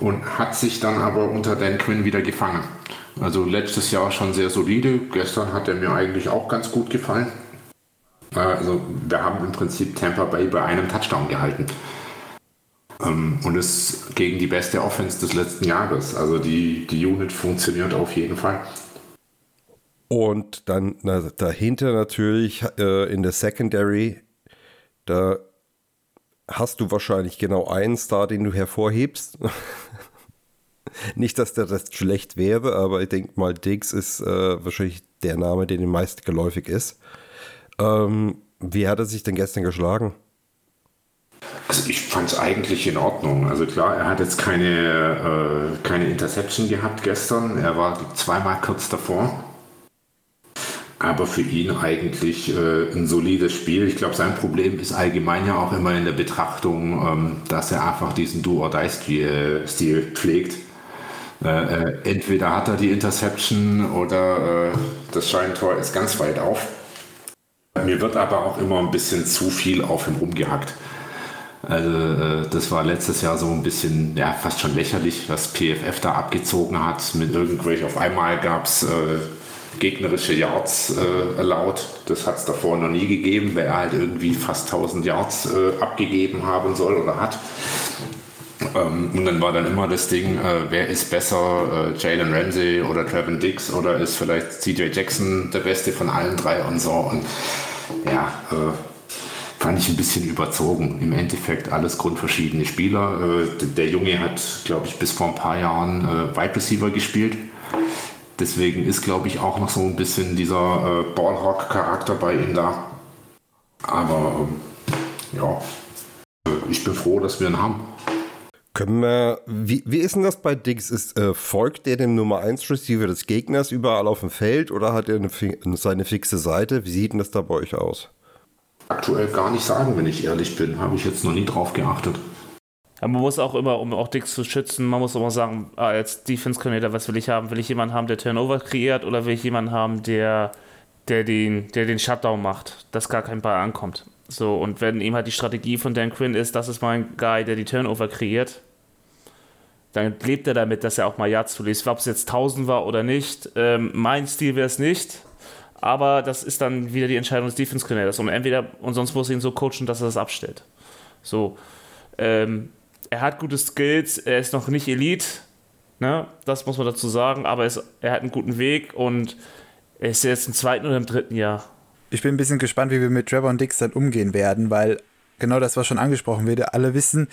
und hat sich dann aber unter Dan Quinn wieder gefangen. Also letztes Jahr schon sehr solide. Gestern hat er mir eigentlich auch ganz gut gefallen. Äh, Also wir haben im Prinzip Tampa Bay bei einem Touchdown gehalten. Ähm, Und ist gegen die beste Offense des letzten Jahres. Also die, die Unit funktioniert auf jeden Fall. Und dann na, dahinter natürlich äh, in der Secondary, da hast du wahrscheinlich genau einen Star, den du hervorhebst. *laughs* Nicht, dass der Rest schlecht wäre, aber ich denke mal, Diggs ist äh, wahrscheinlich der Name, der den meisten geläufig ist. Ähm, wie hat er sich denn gestern geschlagen? Also ich fand es eigentlich in Ordnung. Also klar, er hat jetzt keine, äh, keine Interception gehabt gestern. Er war zweimal kurz davor. Aber für ihn eigentlich äh, ein solides Spiel. Ich glaube, sein Problem ist allgemein ja auch immer in der Betrachtung, ähm, dass er einfach diesen Do-or-Die-Stil pflegt. Äh, äh, entweder hat er die Interception oder äh, das Scheintor ist ganz weit auf. Mir wird aber auch immer ein bisschen zu viel auf ihm rumgehackt. Also äh, das war letztes Jahr so ein bisschen, ja, fast schon lächerlich, was PFF da abgezogen hat. Mit irgendwelchen, auf einmal gab es äh, gegnerische Yards äh, erlaubt. Das hat es davor noch nie gegeben, wer halt irgendwie fast 1000 Yards äh, abgegeben haben soll oder hat. Ähm, und dann war dann immer das Ding, äh, wer ist besser, äh, Jalen Ramsey oder Trevin Dix oder ist vielleicht CJ Jackson der Beste von allen drei und so. Und ja, äh, fand ich ein bisschen überzogen. Im Endeffekt alles grundverschiedene Spieler. Äh, der Junge hat, glaube ich, bis vor ein paar Jahren Wide Receiver gespielt. Deswegen ist, glaube ich, auch noch so ein bisschen dieser äh, Ballhawk-Charakter bei ihm da. Aber ähm, ja, äh, ich bin froh, dass wir ihn haben. Können wir, wie, wie ist denn das bei Diggs? Ist, äh, folgt der dem Nummer 1 Receiver des Gegners überall auf dem Feld oder hat er eine, seine fixe Seite? Wie sieht denn das da bei euch aus? aktuell gar nicht sagen, wenn ich ehrlich bin. Habe ich jetzt noch nie drauf geachtet. Man muss auch immer, um auch Dix zu schützen, man muss immer sagen, ah, als Defense Coordinator, was will ich haben? Will ich jemanden haben, der Turnover kreiert oder will ich jemanden haben, der, der, den, der den Shutdown macht, dass gar kein Ball ankommt? So, und wenn eben halt die Strategie von Dan Quinn ist, das ist mein Guy, der die Turnover kreiert, dann lebt er damit, dass er auch mal Ja zulässt. Ob es jetzt 1000 war oder nicht, ähm, mein Stil wäre es nicht. Aber das ist dann wieder die Entscheidung des Defense Coordinators. Und entweder, und sonst muss er ihn so coachen, dass er das abstellt. So. Ähm, er hat gute Skills, er ist noch nicht Elite, ne? das muss man dazu sagen, aber es, er hat einen guten Weg und er ist jetzt im zweiten oder im dritten Jahr. Ich bin ein bisschen gespannt, wie wir mit Trevor und Dix dann umgehen werden, weil genau das, was schon angesprochen wird, alle wissen,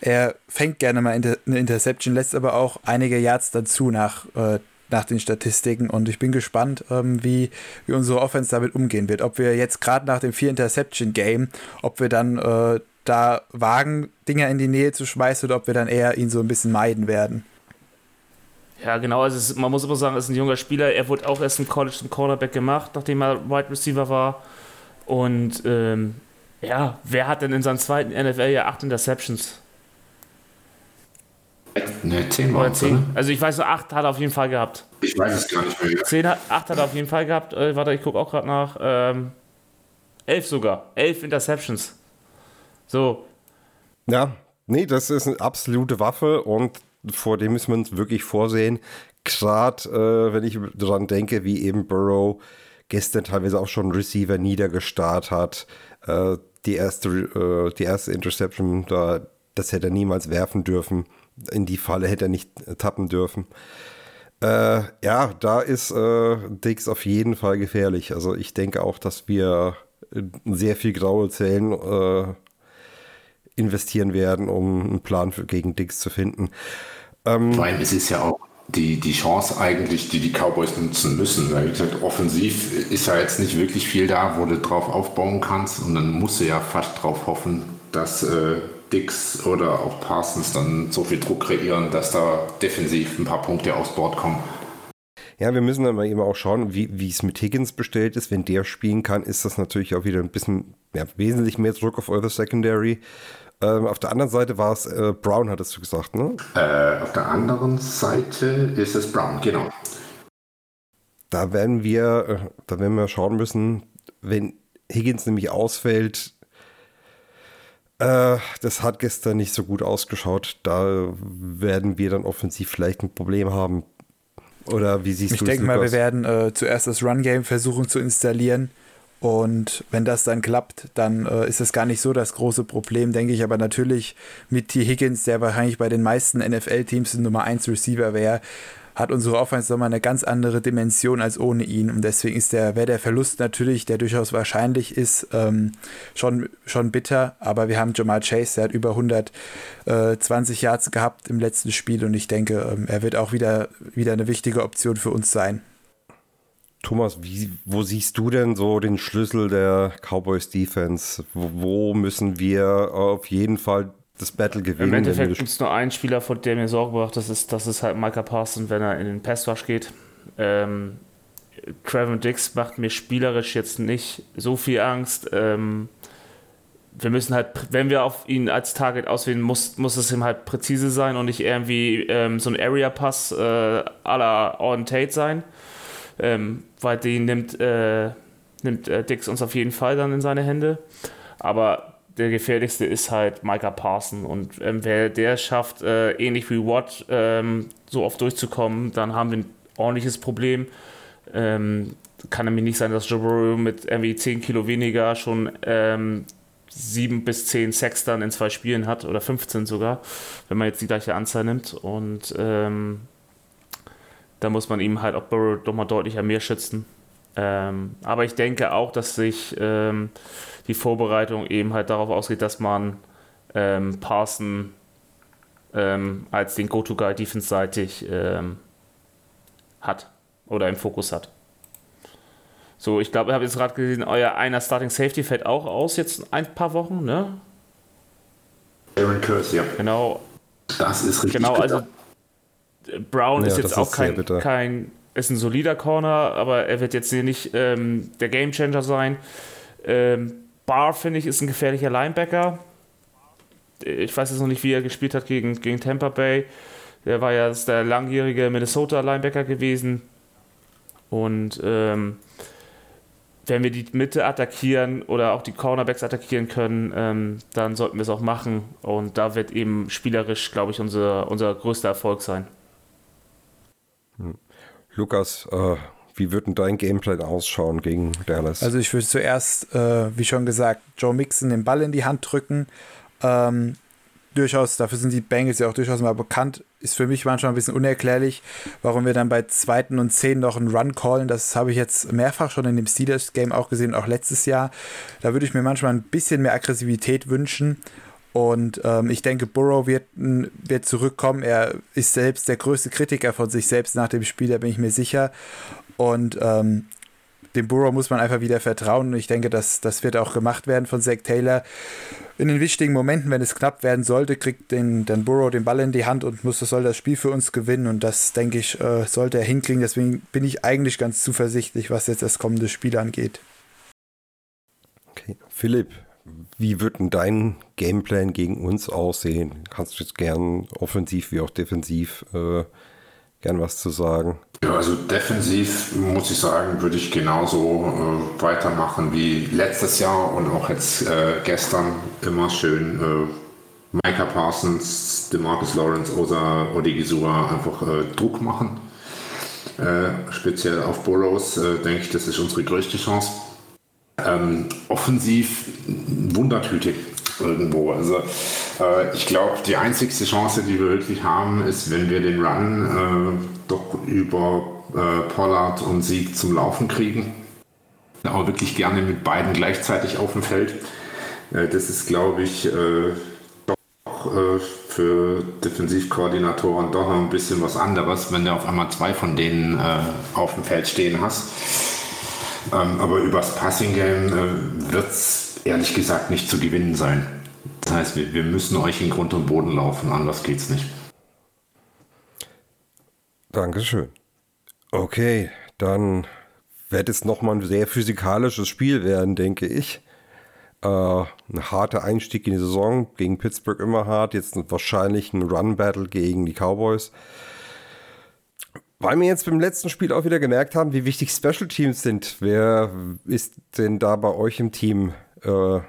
er fängt gerne mal eine Interception, lässt aber auch einige Yards dazu nach, äh, nach den Statistiken und ich bin gespannt, ähm, wie, wie unsere Offense damit umgehen wird. Ob wir jetzt gerade nach dem Vier-Interception-Game, ob wir dann äh, da wagen, Dinger in die Nähe zu schmeißen oder ob wir dann eher ihn so ein bisschen meiden werden. Ja, genau. Also es, man muss immer sagen, er ist ein junger Spieler. Er wurde auch erst im College zum Cornerback gemacht, nachdem er Wide Receiver war. Und ähm, ja, wer hat denn in seinem zweiten NFL ja acht Interceptions? Ne, zehn war zehn. Also ich weiß, acht hat er auf jeden Fall gehabt. Ich weiß es gar nicht mehr. Zehn, acht hat er auf jeden Fall gehabt. Äh, warte, ich gucke auch gerade nach. Ähm, elf sogar. Elf Interceptions. So. Ja, nee, das ist eine absolute Waffe und vor dem müssen wir uns wirklich vorsehen. Gerade äh, wenn ich daran denke, wie eben Burrow gestern teilweise auch schon Receiver niedergestarrt hat. Äh, die, erste, äh, die erste Interception, da, das hätte er niemals werfen dürfen. In die Falle hätte er nicht tappen dürfen. Äh, ja, da ist äh, Dix auf jeden Fall gefährlich. Also ich denke auch, dass wir sehr viel graue Zellen äh, investieren werden, um einen Plan für, gegen Dix zu finden. Ähm, Vor allem, es ist ja auch die, die Chance eigentlich, die die Cowboys nutzen müssen. Weil, wie gesagt, offensiv ist ja jetzt nicht wirklich viel da, wo du drauf aufbauen kannst. Und dann musst du ja fast drauf hoffen, dass äh, Dix oder auch Parsons dann so viel Druck kreieren, dass da defensiv ein paar Punkte aufs Board kommen. Ja, wir müssen aber eben auch schauen, wie es mit Higgins bestellt ist. Wenn der spielen kann, ist das natürlich auch wieder ein bisschen, ja, wesentlich mehr Druck auf eure Secondary. Ähm, auf der anderen Seite war es äh, Brown, hattest du gesagt, ne? Äh, auf der anderen Seite ist es Brown, genau. Da werden wir, äh, da werden wir schauen müssen, wenn Higgins nämlich ausfällt, äh, das hat gestern nicht so gut ausgeschaut. Da werden wir dann offensiv vielleicht ein Problem haben. Oder wie siehst ich du es? Ich denke mal, wir werden äh, zuerst das Run-Game versuchen zu installieren und wenn das dann klappt, dann äh, ist das gar nicht so das große Problem, denke ich. Aber natürlich mit T. Higgins, der wahrscheinlich bei den meisten NFL-Teams Nummer 1 Receiver wäre, hat unsere Offense nochmal eine ganz andere Dimension als ohne ihn. Und deswegen ist der, wäre der Verlust natürlich, der durchaus wahrscheinlich ist, ähm, schon, schon bitter. Aber wir haben Jamal Chase, der hat über 120 Yards gehabt im letzten Spiel und ich denke, ähm, er wird auch wieder, wieder eine wichtige Option für uns sein. Thomas, wie, wo siehst du denn so den Schlüssel der Cowboys Defense? Wo, wo müssen wir auf jeden Fall das Battle gewinnen? Im Endeffekt gibt es nur einen Spieler, von dem mir Sorge macht, das ist, das ist halt Micah Parsons, wenn er in den Passwash geht. Ähm, Trevor Dix macht mir spielerisch jetzt nicht so viel Angst. Ähm, wir müssen halt, wenn wir auf ihn als Target auswählen, muss, muss es ihm halt präzise sein und nicht irgendwie ähm, so ein Area-Pass äh, à la Auden Tate sein ähm, weil die nimmt, äh, nimmt äh, Dix uns auf jeden Fall dann in seine Hände. Aber der gefährlichste ist halt Micah Parson. Und ähm, wer der schafft, äh, ähnlich wie Watt, ähm, so oft durchzukommen, dann haben wir ein ordentliches Problem. Ähm, kann nämlich nicht sein, dass Joe Burrow mit irgendwie 10 Kilo weniger schon ähm, 7 bis 10 Sex dann in zwei Spielen hat oder 15 sogar, wenn man jetzt die gleiche Anzahl nimmt. Und ähm, da muss man ihm halt auch Burrow doch mal deutlicher mehr schützen. Ähm, aber ich denke auch, dass sich ähm, die Vorbereitung eben halt darauf ausgeht, dass man ähm, Parson ähm, als den Go-To-Guy defense-seitig ähm, hat oder im Fokus hat. So, ich glaube, ich habe jetzt gerade gesehen, euer einer Starting Safety fällt auch aus jetzt ein paar Wochen, ne? Aaron Curse, ja. Genau. Das ist richtig. Genau, also Brown ja, ist jetzt auch ist kein, kein, ist ein solider Corner, aber er wird jetzt hier nicht ähm, der Gamechanger sein. Ähm, Barr, finde ich, ist ein gefährlicher Linebacker. Ich weiß jetzt noch nicht, wie er gespielt hat gegen, gegen Tampa Bay. Der war ja der langjährige Minnesota-Linebacker gewesen. Und ähm, wenn wir die Mitte attackieren oder auch die Cornerbacks attackieren können, ähm, dann sollten wir es auch machen. Und da wird eben spielerisch, glaube ich, unser, unser größter Erfolg sein. Hm. Lukas, äh, wie wird denn dein Gameplay ausschauen gegen Dallas? Also ich würde zuerst, äh, wie schon gesagt, Joe Mixon den Ball in die Hand drücken. Ähm, durchaus, dafür sind die Bengals ja auch durchaus mal bekannt, ist für mich manchmal ein bisschen unerklärlich, warum wir dann bei zweiten und zehn noch einen Run callen. Das habe ich jetzt mehrfach schon in dem Steelers-Game auch gesehen, auch letztes Jahr. Da würde ich mir manchmal ein bisschen mehr Aggressivität wünschen. Und ähm, ich denke, Burrow wird, wird zurückkommen. Er ist selbst der größte Kritiker von sich selbst nach dem Spiel, da bin ich mir sicher. Und ähm, dem Burrow muss man einfach wieder vertrauen. Und ich denke, das, das wird auch gemacht werden von Zach Taylor. In den wichtigen Momenten, wenn es knapp werden sollte, kriegt den, dann Burrow den Ball in die Hand und muss, soll das Spiel für uns gewinnen. Und das, denke ich, äh, sollte er hinkriegen. Deswegen bin ich eigentlich ganz zuversichtlich, was jetzt das kommende Spiel angeht. Okay. Philipp, wie wird denn dein Gameplan gegen uns aussehen? Kannst du jetzt gern offensiv wie auch defensiv äh, gern was zu sagen? Ja, also defensiv muss ich sagen, würde ich genauso äh, weitermachen wie letztes Jahr und auch jetzt äh, gestern immer schön äh, Micah Parsons, DeMarcus Lawrence oder Odigizua einfach äh, Druck machen. Äh, speziell auf Burrows äh, denke ich, das ist unsere größte Chance. Ähm, offensiv Wundertüte irgendwo. Also äh, ich glaube, die einzigste Chance, die wir wirklich haben, ist, wenn wir den Run äh, doch über äh, Pollard und Sieg zum Laufen kriegen. Aber wirklich gerne mit beiden gleichzeitig auf dem Feld. Äh, das ist, glaube ich, äh, doch äh, für Defensivkoordinatoren doch noch ein bisschen was anderes, wenn du auf einmal zwei von denen auf dem Feld stehen hast. Ähm, aber übers Passing Game wird es ehrlich gesagt nicht zu gewinnen sein. Das heißt, wir, wir müssen euch in Grund und Boden laufen, anders geht's nicht. Dankeschön. Okay, dann wird es nochmal ein sehr physikalisches Spiel werden, denke ich. Äh, ein harter Einstieg in die Saison, gegen Pittsburgh immer hart, jetzt wahrscheinlich ein Run-Battle gegen die Cowboys. Weil wir jetzt beim letzten Spiel auch wieder gemerkt haben, wie wichtig Special Teams sind. Wer ist denn da bei euch im Team äh,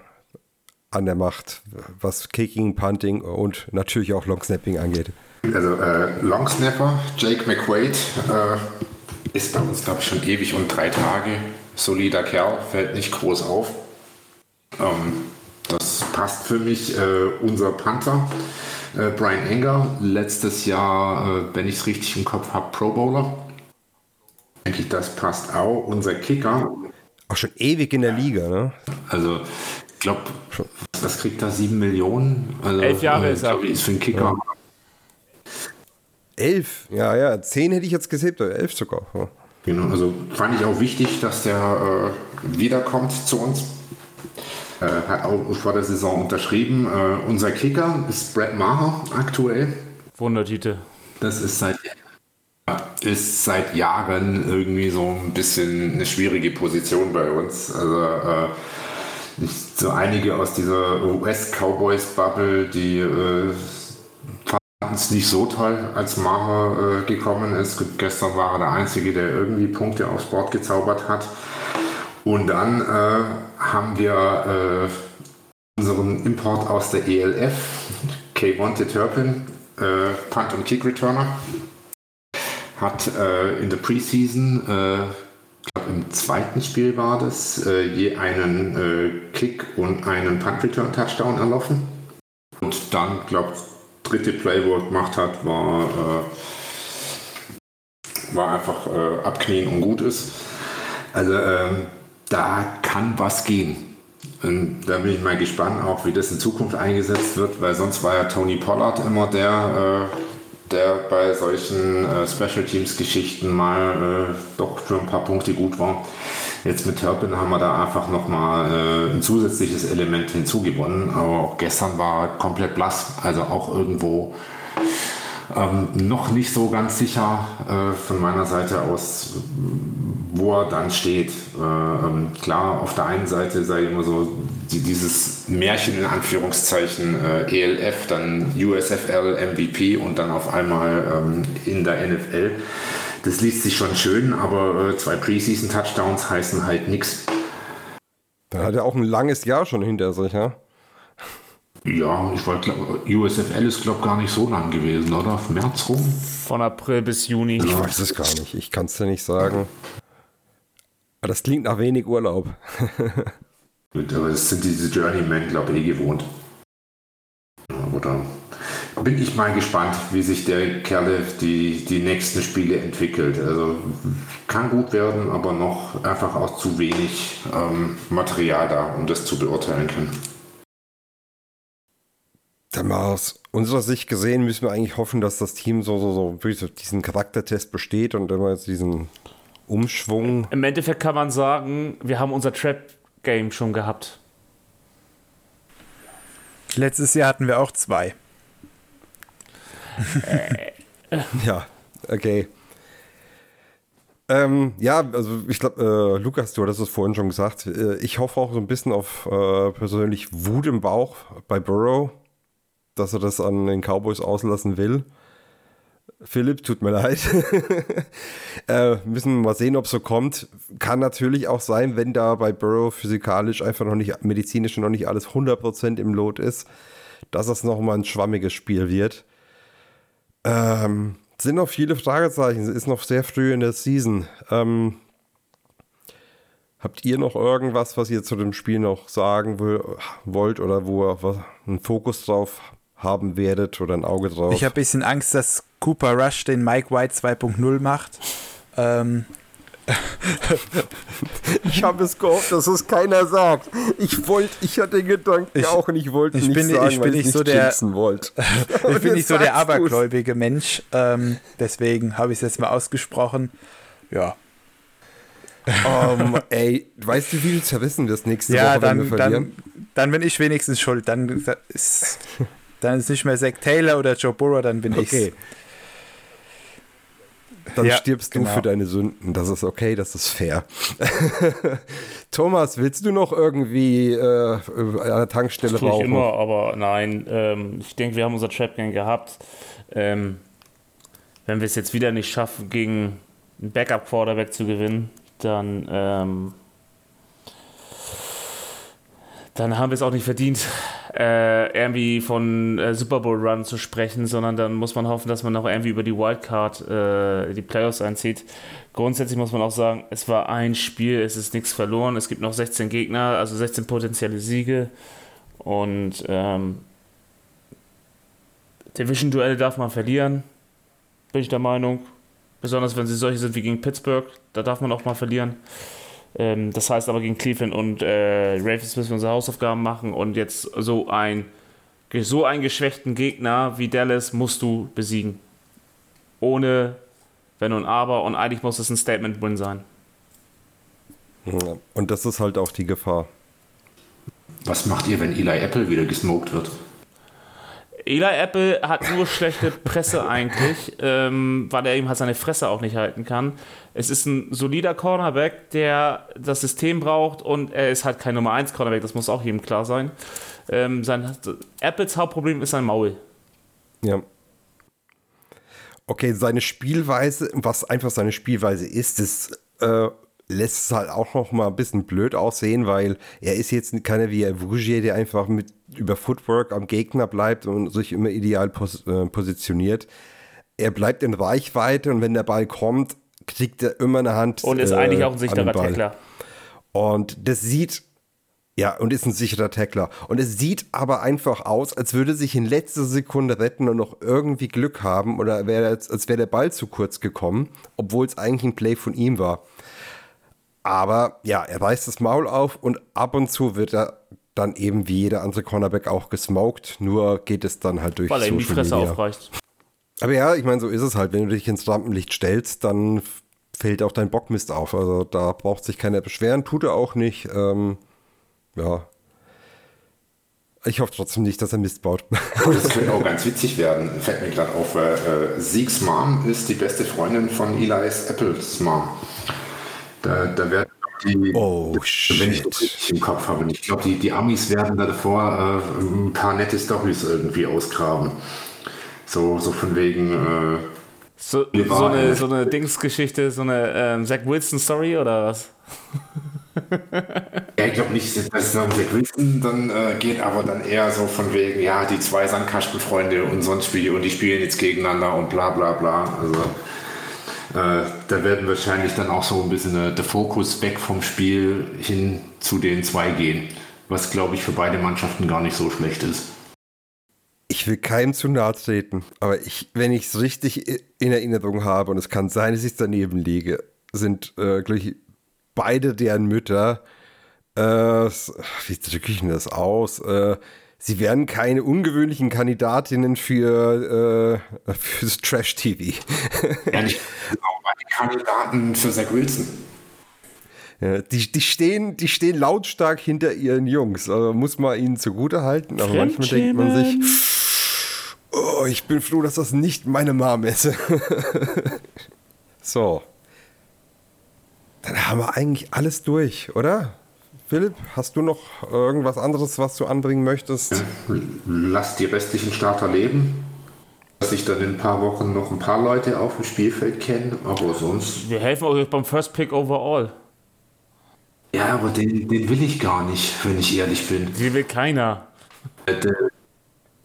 an der Macht, was Kicking, Punting und natürlich auch Longsnapping angeht? Also äh, Longsnapper, Jake McQuaid, äh, ist bei uns, glaube ich, schon ewig und drei Tage. Solider Kerl, fällt nicht groß auf. Ähm, das passt für mich. Äh, unser Panther, äh, Brian Enger, letztes Jahr, äh, wenn ich es richtig im Kopf habe, Pro Bowler. Denke ich, das passt auch. Unser Kicker. Auch schon ewig in der Liga, ne? Also, glaube, was kriegt da? Sieben Millionen? Also, Elf Jahre ist er. Ist für einen Kicker. Ja. Elf, ja, ja, zehn hätte ich jetzt gesehen, elf sogar. Ja. Genau, also fand ich auch wichtig, dass der äh, wiederkommt zu uns. Äh, hat auch vor der Saison unterschrieben. Äh, unser Kicker ist Brad Maher aktuell. Wundertite. Das ist seit, ist seit Jahren irgendwie so ein bisschen eine schwierige Position bei uns. Also äh, *laughs* so einige aus dieser US-Cowboys-Bubble, die äh, fanden es nicht so toll, als Maher äh, gekommen ist. Gestern war er der Einzige, der irgendwie Punkte aufs Board gezaubert hat. Und dann äh, haben wir äh, unseren Import aus der ELF, K1 Turpin, äh, Punt und Kick Returner, hat äh, in der Preseason, äh, glaub, im zweiten Spiel war das, äh, je einen Kick und einen Punt Return Touchdown erlaufen. Und dann, glaube ich, dritte Play, wo er gemacht hat, war, äh, war einfach äh, abknien und gut ist. Also ähm, da kann was gehen. Und da bin ich mal gespannt, auch wie das in Zukunft eingesetzt wird, weil sonst war ja Tony Pollard immer der, äh, der bei solchen äh, Special Teams Geschichten mal äh, doch für ein paar Punkte gut war. Jetzt mit Turpin haben wir da einfach nochmal äh, ein zusätzliches Element hinzugewonnen. Aber auch gestern war komplett blass. Also auch irgendwo Ähm, noch nicht so ganz sicher äh, von meiner Seite aus, wo er dann steht. Äh, ähm, klar, auf der einen Seite sei immer so die, dieses Märchen in Anführungszeichen äh, ELF, dann USFL, MVP und dann auf einmal ähm, in der NFL. Das liest sich schon schön, aber äh, zwei Preseason-Touchdowns heißen halt nichts. Dann hat er auch ein langes Jahr schon hinter sich, ja? Ja, ich war, glaub, USFL ist, glaube ich, gar nicht so lang gewesen, oder? März rum? Von April bis Juni. Ich weiß es gar nicht. Ich kann es dir nicht sagen. Aber das klingt nach wenig Urlaub. *laughs* Gut, aber das sind diese Journeymen, glaube ich, eh gewohnt. Oder bin ich mal gespannt, wie sich der Kerle die, die nächsten Spiele entwickelt. Also kann gut werden, aber noch einfach auch zu wenig ähm, Material da, um das zu beurteilen können. Dann mal aus unserer Sicht gesehen, müssen wir eigentlich hoffen, dass das Team so, so, so diesen Charaktertest besteht und immer jetzt diesen Umschwung. Im Endeffekt kann man sagen, wir haben unser Trap-Game schon gehabt. Letztes Jahr hatten wir auch zwei. *laughs* ja, okay. Ähm, ja, also ich glaube, äh, Lukas, du hattest es vorhin schon gesagt. Äh, ich hoffe auch so ein bisschen auf äh, persönlich Wut im Bauch bei Burrow dass er das an den Cowboys auslassen will. Philipp, tut mir *laughs* leid. äh, müssen wir mal sehen, ob es so kommt. Kann natürlich auch sein, wenn da bei Burrow physikalisch einfach noch nicht, medizinisch noch nicht alles 100% im Lot ist, dass das nochmal ein schwammiges Spiel wird. Ähm, sind noch viele Fragezeichen. Es ist noch sehr früh in der Season. Ähm, habt ihr noch irgendwas, was ihr zu dem Spiel noch sagen wollt oder wo ihr einen Fokus drauf haben werdet oder ein Auge drauf. Ich habe ein bisschen Angst, dass Cooper Rush den Mike White 2.0 macht. Ähm. *laughs* ich habe es gehofft, dass es keiner sagt. Ich wollte, ich hatte den Gedanken ich, auch und ich wollte nicht bin, sagen, *laughs* ich bin nicht, so der, ich bin nicht so der abergläubige. Mensch. Ähm, deswegen habe ich es jetzt mal ausgesprochen. Ja. Um, *laughs* ey, weißt du, wie viel zerrissen das nächste ja, Woche, dann, wenn wir verlieren? Dann, dann bin ich wenigstens schuld. Dann ist dann ist nicht mehr Zach Taylor oder Joe Burrow, dann bin ich Okay. Dann ja, stirbst du genau. für deine Sünden. Das ist okay, das ist fair. *laughs* Thomas, willst du noch irgendwie äh, an der Tankstelle das rauchen? Ich immer, aber nein. Ähm, ich denke, wir haben unser Trap Gang gehabt. Ähm, wenn wir es jetzt wieder nicht schaffen, gegen einen Backup Quarterback zu gewinnen, dann ähm, dann haben wir es auch nicht verdient, äh, irgendwie von äh, Super Bowl Run zu sprechen, sondern dann muss man hoffen, dass man noch irgendwie über die Wildcard äh, die Playoffs einzieht. Grundsätzlich muss man auch sagen, es war ein Spiel, es ist nichts verloren, es gibt noch 16 Gegner, also 16 potenzielle Siege und ähm, Division-Duelle darf man verlieren, bin ich der Meinung. Besonders wenn sie solche sind wie gegen Pittsburgh, da darf man auch mal verlieren. Ähm, das heißt aber gegen Cleveland und äh, Ravens müssen wir unsere Hausaufgaben machen und jetzt so ein so einen geschwächten Gegner wie Dallas musst du besiegen. Ohne Wenn und Aber und eigentlich muss es ein Statement-Win sein. Ja, und das ist halt auch die Gefahr. Was macht ihr, wenn Eli Apple wieder gesmoked wird? Eli Apple hat nur schlechte Presse eigentlich, ähm, weil er eben halt seine Fresse auch nicht halten kann. Es ist ein solider Cornerback, der das System braucht und er ist halt kein Nummer 1 Cornerback, das muss auch jedem klar sein. Ähm, sein, Apples Hauptproblem ist sein Maul. Ja. Okay, seine Spielweise, was einfach seine Spielweise ist, ist äh, lässt es halt auch noch mal ein bisschen blöd aussehen, weil er ist jetzt keiner wie Rougier, der einfach mit über Footwork am Gegner bleibt und sich immer ideal pos äh, positioniert. Er bleibt in Reichweite und wenn der Ball kommt, kriegt er immer eine Hand. Und ist äh, eigentlich auch ein sicherer Tackler. Und das sieht ja, und ist ein sicherer Tackler. Und es sieht aber einfach aus, als würde sich in letzter Sekunde retten und noch irgendwie Glück haben oder wär, als wäre der Ball zu kurz gekommen, obwohl es eigentlich ein Play von ihm war. Aber ja, er reißt das Maul auf und ab und zu wird er dann eben wie jeder andere Cornerback auch gesmoked, nur geht es dann halt durch Weil er ihm die Fresse Media. aufreißt. Aber ja, ich meine, so ist es halt. Wenn du dich ins Rampenlicht stellst, dann fällt auch dein Bockmist auf. Also da braucht sich keiner beschweren, tut er auch nicht. Ähm, ja. Ich hoffe trotzdem nicht, dass er Mist baut. Das könnte auch ganz witzig werden. Fällt mir gerade auf, äh, Siegs Mom ist die beste Freundin von Eli's Apples Mom. Da, da werden die, Oh, wenn ich das richtig im Kopf habe. Und ich glaube, die, die Amis werden da davor äh, ein paar nette Storys irgendwie ausgraben. So, so von wegen, äh, So, so, eine, so eine Dingsgeschichte, so eine ähm, Zach Wilson-Story oder was? *laughs* ja, ich glaube nicht, dass es dann Jack Wilson dann äh, geht, aber dann eher so von wegen, ja, die zwei Sandkastenfreunde und sonst wie und die spielen jetzt gegeneinander und bla bla bla. Also äh, da werden wahrscheinlich dann auch so ein bisschen äh, der Fokus weg vom Spiel hin zu den zwei gehen, was glaube ich für beide Mannschaften gar nicht so schlecht ist. Ich will keinem zu nahe treten, aber ich, wenn ich es richtig in Erinnerung habe, und es kann sein, dass ich daneben liege, sind äh, gleich beide deren Mütter, äh, wie drücke ich denn das aus? Sie werden keine ungewöhnlichen Kandidatinnen für, äh, *laughs* fürs Trash-TV. Ehrlich, auch beide Kandidaten für Zach Wilson. Ja, die, die, stehen, die stehen lautstark hinter ihren Jungs. Also muss man ihnen zugute halten. Aber manchmal denkt man sich, oh, ich bin froh, dass das nicht meine Mom ist. *laughs* so. Dann haben wir eigentlich alles durch, oder? Philipp, hast du noch irgendwas anderes, was du anbringen möchtest? Lass die restlichen Starter leben. Dass ich dann in ein paar Wochen noch ein paar Leute auf dem Spielfeld kenne, aber sonst. Wir helfen euch beim First Pick overall. Ja, aber den, den will ich gar nicht, wenn ich ehrlich bin. Die will keiner. Äh, der-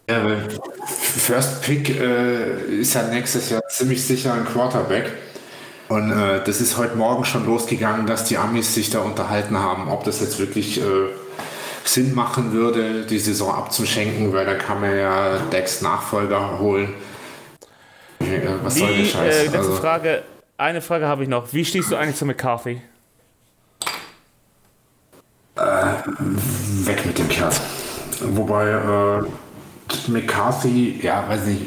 Ja, weil First Pick äh, ist ja nächstes Jahr ziemlich sicher ein Quarterback. Und äh, das ist heute Morgen schon losgegangen, dass die Amis sich da unterhalten haben, ob das jetzt wirklich äh, Sinn machen würde, die Saison abzuschenken, weil da kann man ja Decks Nachfolger holen. Äh, was soll der Wie, Scheiß? äh, letzte Also- Frage, eine Frage habe ich noch. Wie stehst du eigentlich zu McCarthy? weg mit dem Kerl. Wobei äh, McCarthy, ja, weiß nicht,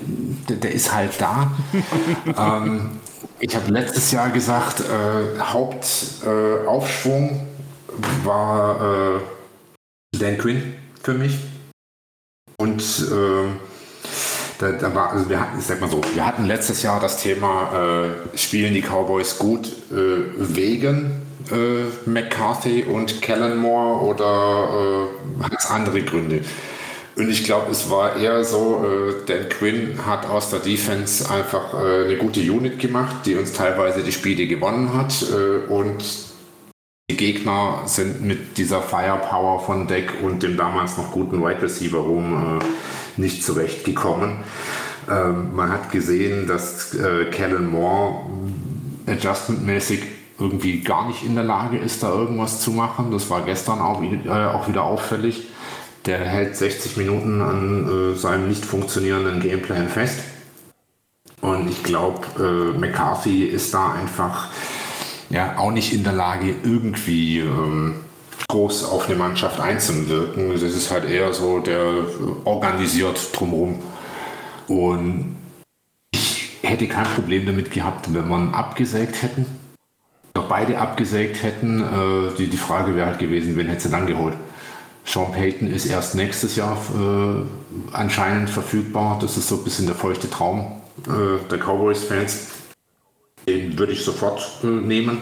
der, der ist halt da. *laughs* ähm, ich habe letztes Jahr gesagt, äh, Hauptaufschwung äh, war äh, Dan Quinn für mich. Und äh, da, da war, also wir hatten, ich sag mal so, wir hatten letztes Jahr das Thema, äh, spielen die Cowboys gut äh, wegen äh, McCarthy und Kellen Moore oder hat es andere Gründe? Und ich glaube, es war eher so, äh, Dan Quinn hat aus der Defense einfach äh, eine gute Unit gemacht, die uns teilweise die Spiele gewonnen hat äh, und die Gegner sind mit dieser Firepower von Deck und dem damals noch guten Wide Receiver Room äh, nicht zurechtgekommen. Ähm, man hat gesehen, dass äh, Kellen Moore adjustmentmäßig irgendwie gar nicht in der Lage ist, da irgendwas zu machen. Das war gestern auch, äh, auch wieder auffällig. Der hält 60 Minuten an äh, seinem nicht funktionierenden Gameplan fest. Und ich glaube, äh, McCarthy ist da einfach ja auch nicht in der Lage, irgendwie ähm, groß auf eine Mannschaft einzuwirken. Das ist halt eher so, der organisiert drumherum. Und ich hätte kein Problem damit gehabt, wenn man abgesägt hätten. Oder beide abgesägt hätten. Äh, die, die Frage wäre halt gewesen, wen hätte sie dann geholt? Sean Payton ist erst nächstes Jahr äh, anscheinend verfügbar. Das ist so ein bisschen der feuchte Traum äh, der Cowboys-Fans. Den würde ich sofort äh, nehmen.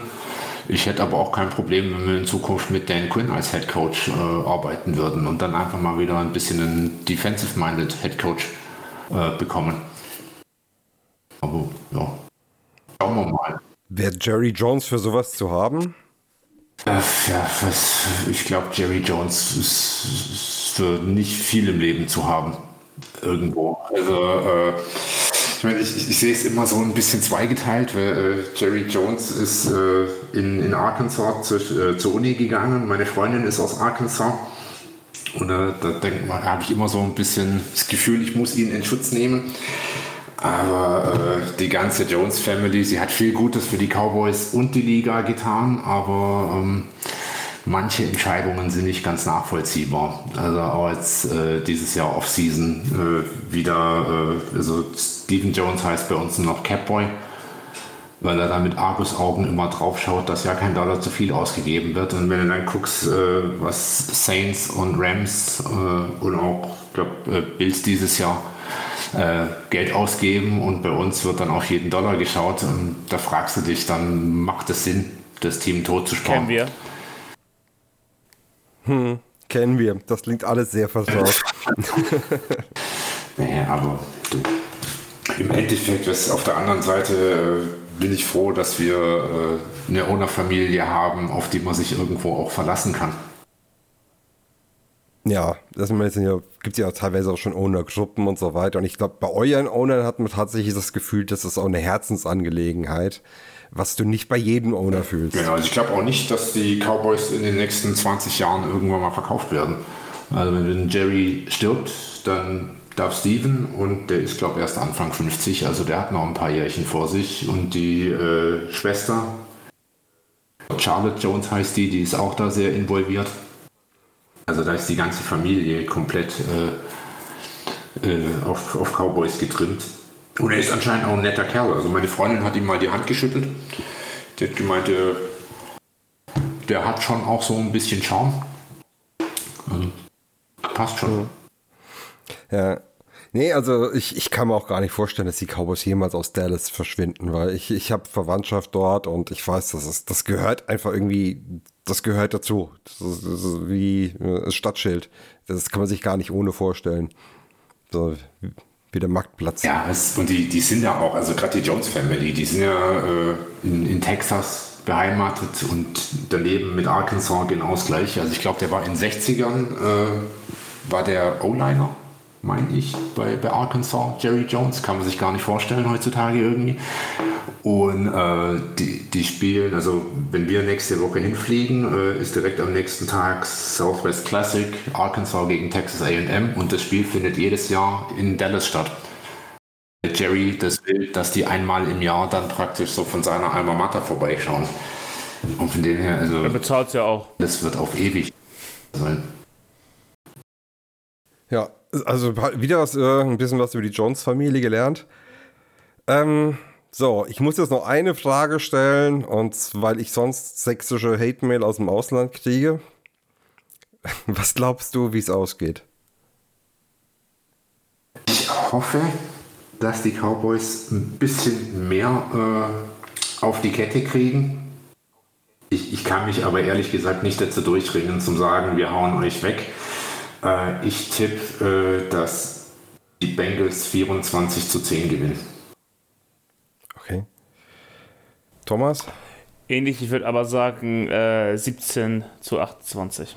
Ich hätte aber auch kein Problem, wenn wir in Zukunft mit Dan Quinn als Head Coach äh, arbeiten würden und dann einfach mal wieder ein bisschen einen defensive-minded Head Coach äh, bekommen. Aber ja, schauen wir mal. Wäre Jerry Jones für sowas zu haben? Äh, ja, was, ich glaube, Jerry Jones ist, ist für nicht viel im Leben zu haben. Irgendwo. Also, äh, ich meine, ich, ich sehe es immer so ein bisschen zweigeteilt, weil äh, Jerry Jones ist äh, in, in Arkansas zu, äh, zur Uni gegangen. Meine Freundin ist aus Arkansas. Und äh, da denkt man, habe ich immer so ein bisschen das Gefühl, ich muss ihn in Schutz nehmen. Aber äh, die ganze Jones Family, sie hat viel Gutes für die Cowboys und die Liga getan, aber ähm, manche Entscheidungen sind nicht ganz nachvollziehbar. Also auch jetzt äh, dieses Jahr Offseason äh, wieder, äh, also Stephen Jones heißt bei uns noch Catboy. weil er da mit Argusaugen immer drauf schaut, dass ja kein Dollar zu viel ausgegeben wird. Und wenn du dann guckst, äh, was Saints und Rams äh, und auch glaub, äh, Bills dieses Jahr äh, Geld ausgeben und bei uns wird dann auf jeden Dollar geschaut und da fragst du dich, dann macht es Sinn, das Team tot zu sparen. Kennen wir. Kennen wir. Das klingt alles sehr vertraut. *laughs* Nee, aber du, im Endeffekt, was auf der anderen Seite äh, bin ich froh, dass wir äh, eine Owner-Familie haben, auf die man sich irgendwo auch verlassen kann. Ja, das ja, gibt ja teilweise auch schon Owner-Gruppen und so weiter. Und ich glaube, bei euren Ownern hat man tatsächlich das Gefühl, das ist auch eine Herzensangelegenheit, was du nicht bei jedem Owner fühlst. Genau, also ich glaube auch nicht, dass die Cowboys in den nächsten 20 Jahren irgendwann mal verkauft werden. Also wenn Jerry stirbt, dann darf Steven und der ist glaube ich erst Anfang 50, also der hat noch ein paar Jährchen vor sich und die äh, Schwester, Charlotte Jones heißt die, die ist auch da sehr involviert. Also da ist die ganze Familie komplett äh, äh, auf, auf Cowboys getrimmt. Und er ist anscheinend auch ein netter Kerl. Also meine Freundin hat ihm mal die Hand geschüttelt. Die hat gemeint, äh, der hat schon auch so ein bisschen Charme. Also, passt schon. Ja. Nee, also ich, ich kann mir auch gar nicht vorstellen, dass die Cowboys jemals aus Dallas verschwinden, weil ich, ich habe Verwandtschaft dort und ich weiß, dass es, das gehört einfach irgendwie, das gehört dazu. Das ist, das ist wie ein Stadtschild. Das kann man sich gar nicht ohne vorstellen. So, wie der Marktplatz. Ja, es, und die, die sind ja auch, also gerade die Jones Family, die sind ja äh, in, in Texas beheimatet und daneben mit Arkansas genau das gleiche. Also ich glaube, der war in den 60ern, äh, war der O-Liner meine ich, bei, bei Arkansas, Jerry Jones, kann man sich gar nicht vorstellen heutzutage irgendwie. Und äh, die, die spielen, also wenn wir nächste Woche hinfliegen, äh, ist direkt am nächsten Tag Southwest Classic, Arkansas gegen Texas AM und das Spiel findet jedes Jahr in Dallas statt. Jerry das will, dass die einmal im Jahr dann praktisch so von seiner Alma Mater vorbeischauen. Und von dem her, also. Er bezahlt ja auch. Das wird auf ewig sein. Ja, also wieder was, äh, ein bisschen was über die Jones-Familie gelernt. Ähm, so, ich muss jetzt noch eine Frage stellen, und weil ich sonst sächsische Hate-Mail aus dem Ausland kriege. *laughs* Was glaubst du, wie es ausgeht? Ich hoffe, dass die Cowboys ein bisschen mehr äh, auf die Kette kriegen. Ich, ich kann mich aber ehrlich gesagt nicht dazu durchringen, zu sagen, wir hauen euch weg. Äh, ich tippe, äh, dass die Bengals 24 zu 10 gewinnen. Okay. Thomas? Ähnlich, ich würde aber sagen äh, 17 zu 28.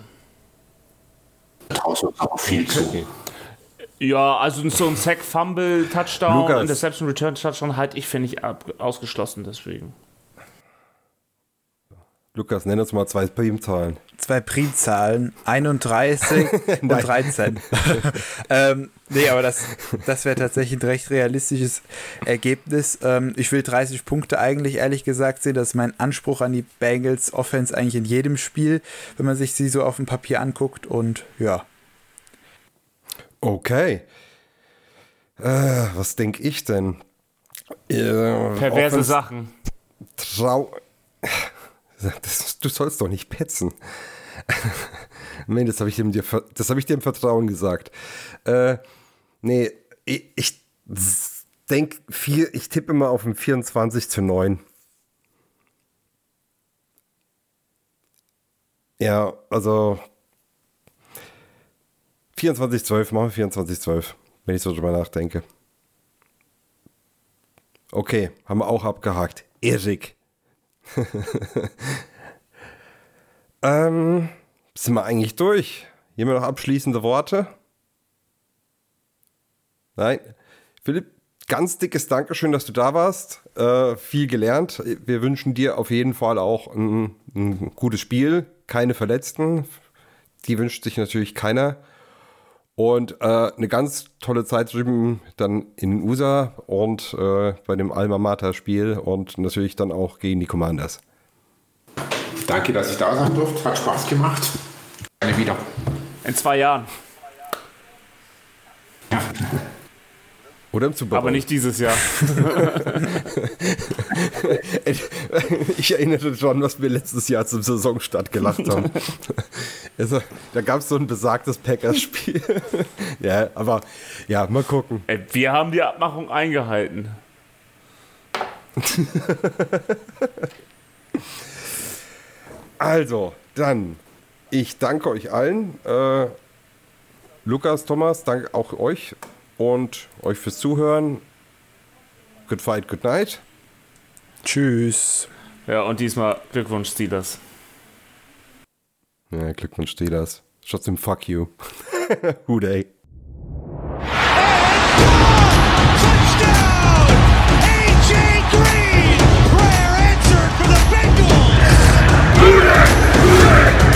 Draußen aber viel zu. Ja, also so ein Sack, Fumble, Touchdown, Lukas. Interception, Return, Touchdown halte ich, finde ich, ab, ausgeschlossen deswegen. Lukas, nenn uns mal zwei Primzahlen. Zwei Primzahlen, 31 *laughs* und 13. *laughs* ähm, nee, aber das, das wäre tatsächlich ein recht realistisches Ergebnis. Ähm, ich will 30 Punkte eigentlich, ehrlich gesagt, sehen. Das ist mein Anspruch an die Bengals Offense eigentlich in jedem Spiel, wenn man sich sie so auf dem Papier anguckt. Und ja, Okay. Äh, was denke ich denn? Äh, Perverse Offense- Sachen. Trau. Das, du sollst doch nicht petzen. *laughs* Nein, das habe ich, hab ich dir im Vertrauen gesagt. Äh, nee, ich, ich denke, ich tippe mal auf ein 24 zu 9. Ja, also 24 12, machen wir 24 12, wenn ich so drüber nachdenke. Okay, haben wir auch abgehakt. Erik. *laughs* ähm, sind wir eigentlich durch? Jemand noch abschließende Worte? Nein. Philipp, ganz dickes Dankeschön, dass du da warst. Äh, viel gelernt. Wir wünschen dir auf jeden Fall auch ein, ein gutes Spiel. Keine Verletzten. Die wünscht sich natürlich keiner. Und äh, eine ganz tolle Zeit drüben dann in den USA und äh, bei dem Alma Mater Spiel und natürlich dann auch gegen die Commanders. Danke, dass ich da sein durfte. Hat Spaß gemacht. Gerne wieder. In zwei Jahren. Oder im Super Bowl. Aber nicht dieses Jahr. *laughs* ich erinnere schon, was wir letztes Jahr zum Saisonstart gelacht haben. *laughs* also, da gab es so ein besagtes Packers-Spiel. *laughs* ja, aber ja, mal gucken. Ey, wir haben die Abmachung eingehalten. Also, dann, ich danke euch allen. Äh, Lukas, Thomas, danke auch euch und euch fürs Zuhören. Good fight, good night. Tschüss. Ja, und diesmal Glückwunsch, Steelers. Ja, Glückwunsch, Steelers. Trotzdem, fuck you. *laughs* Who they? Green, prayer answered for the Bengals. Who that?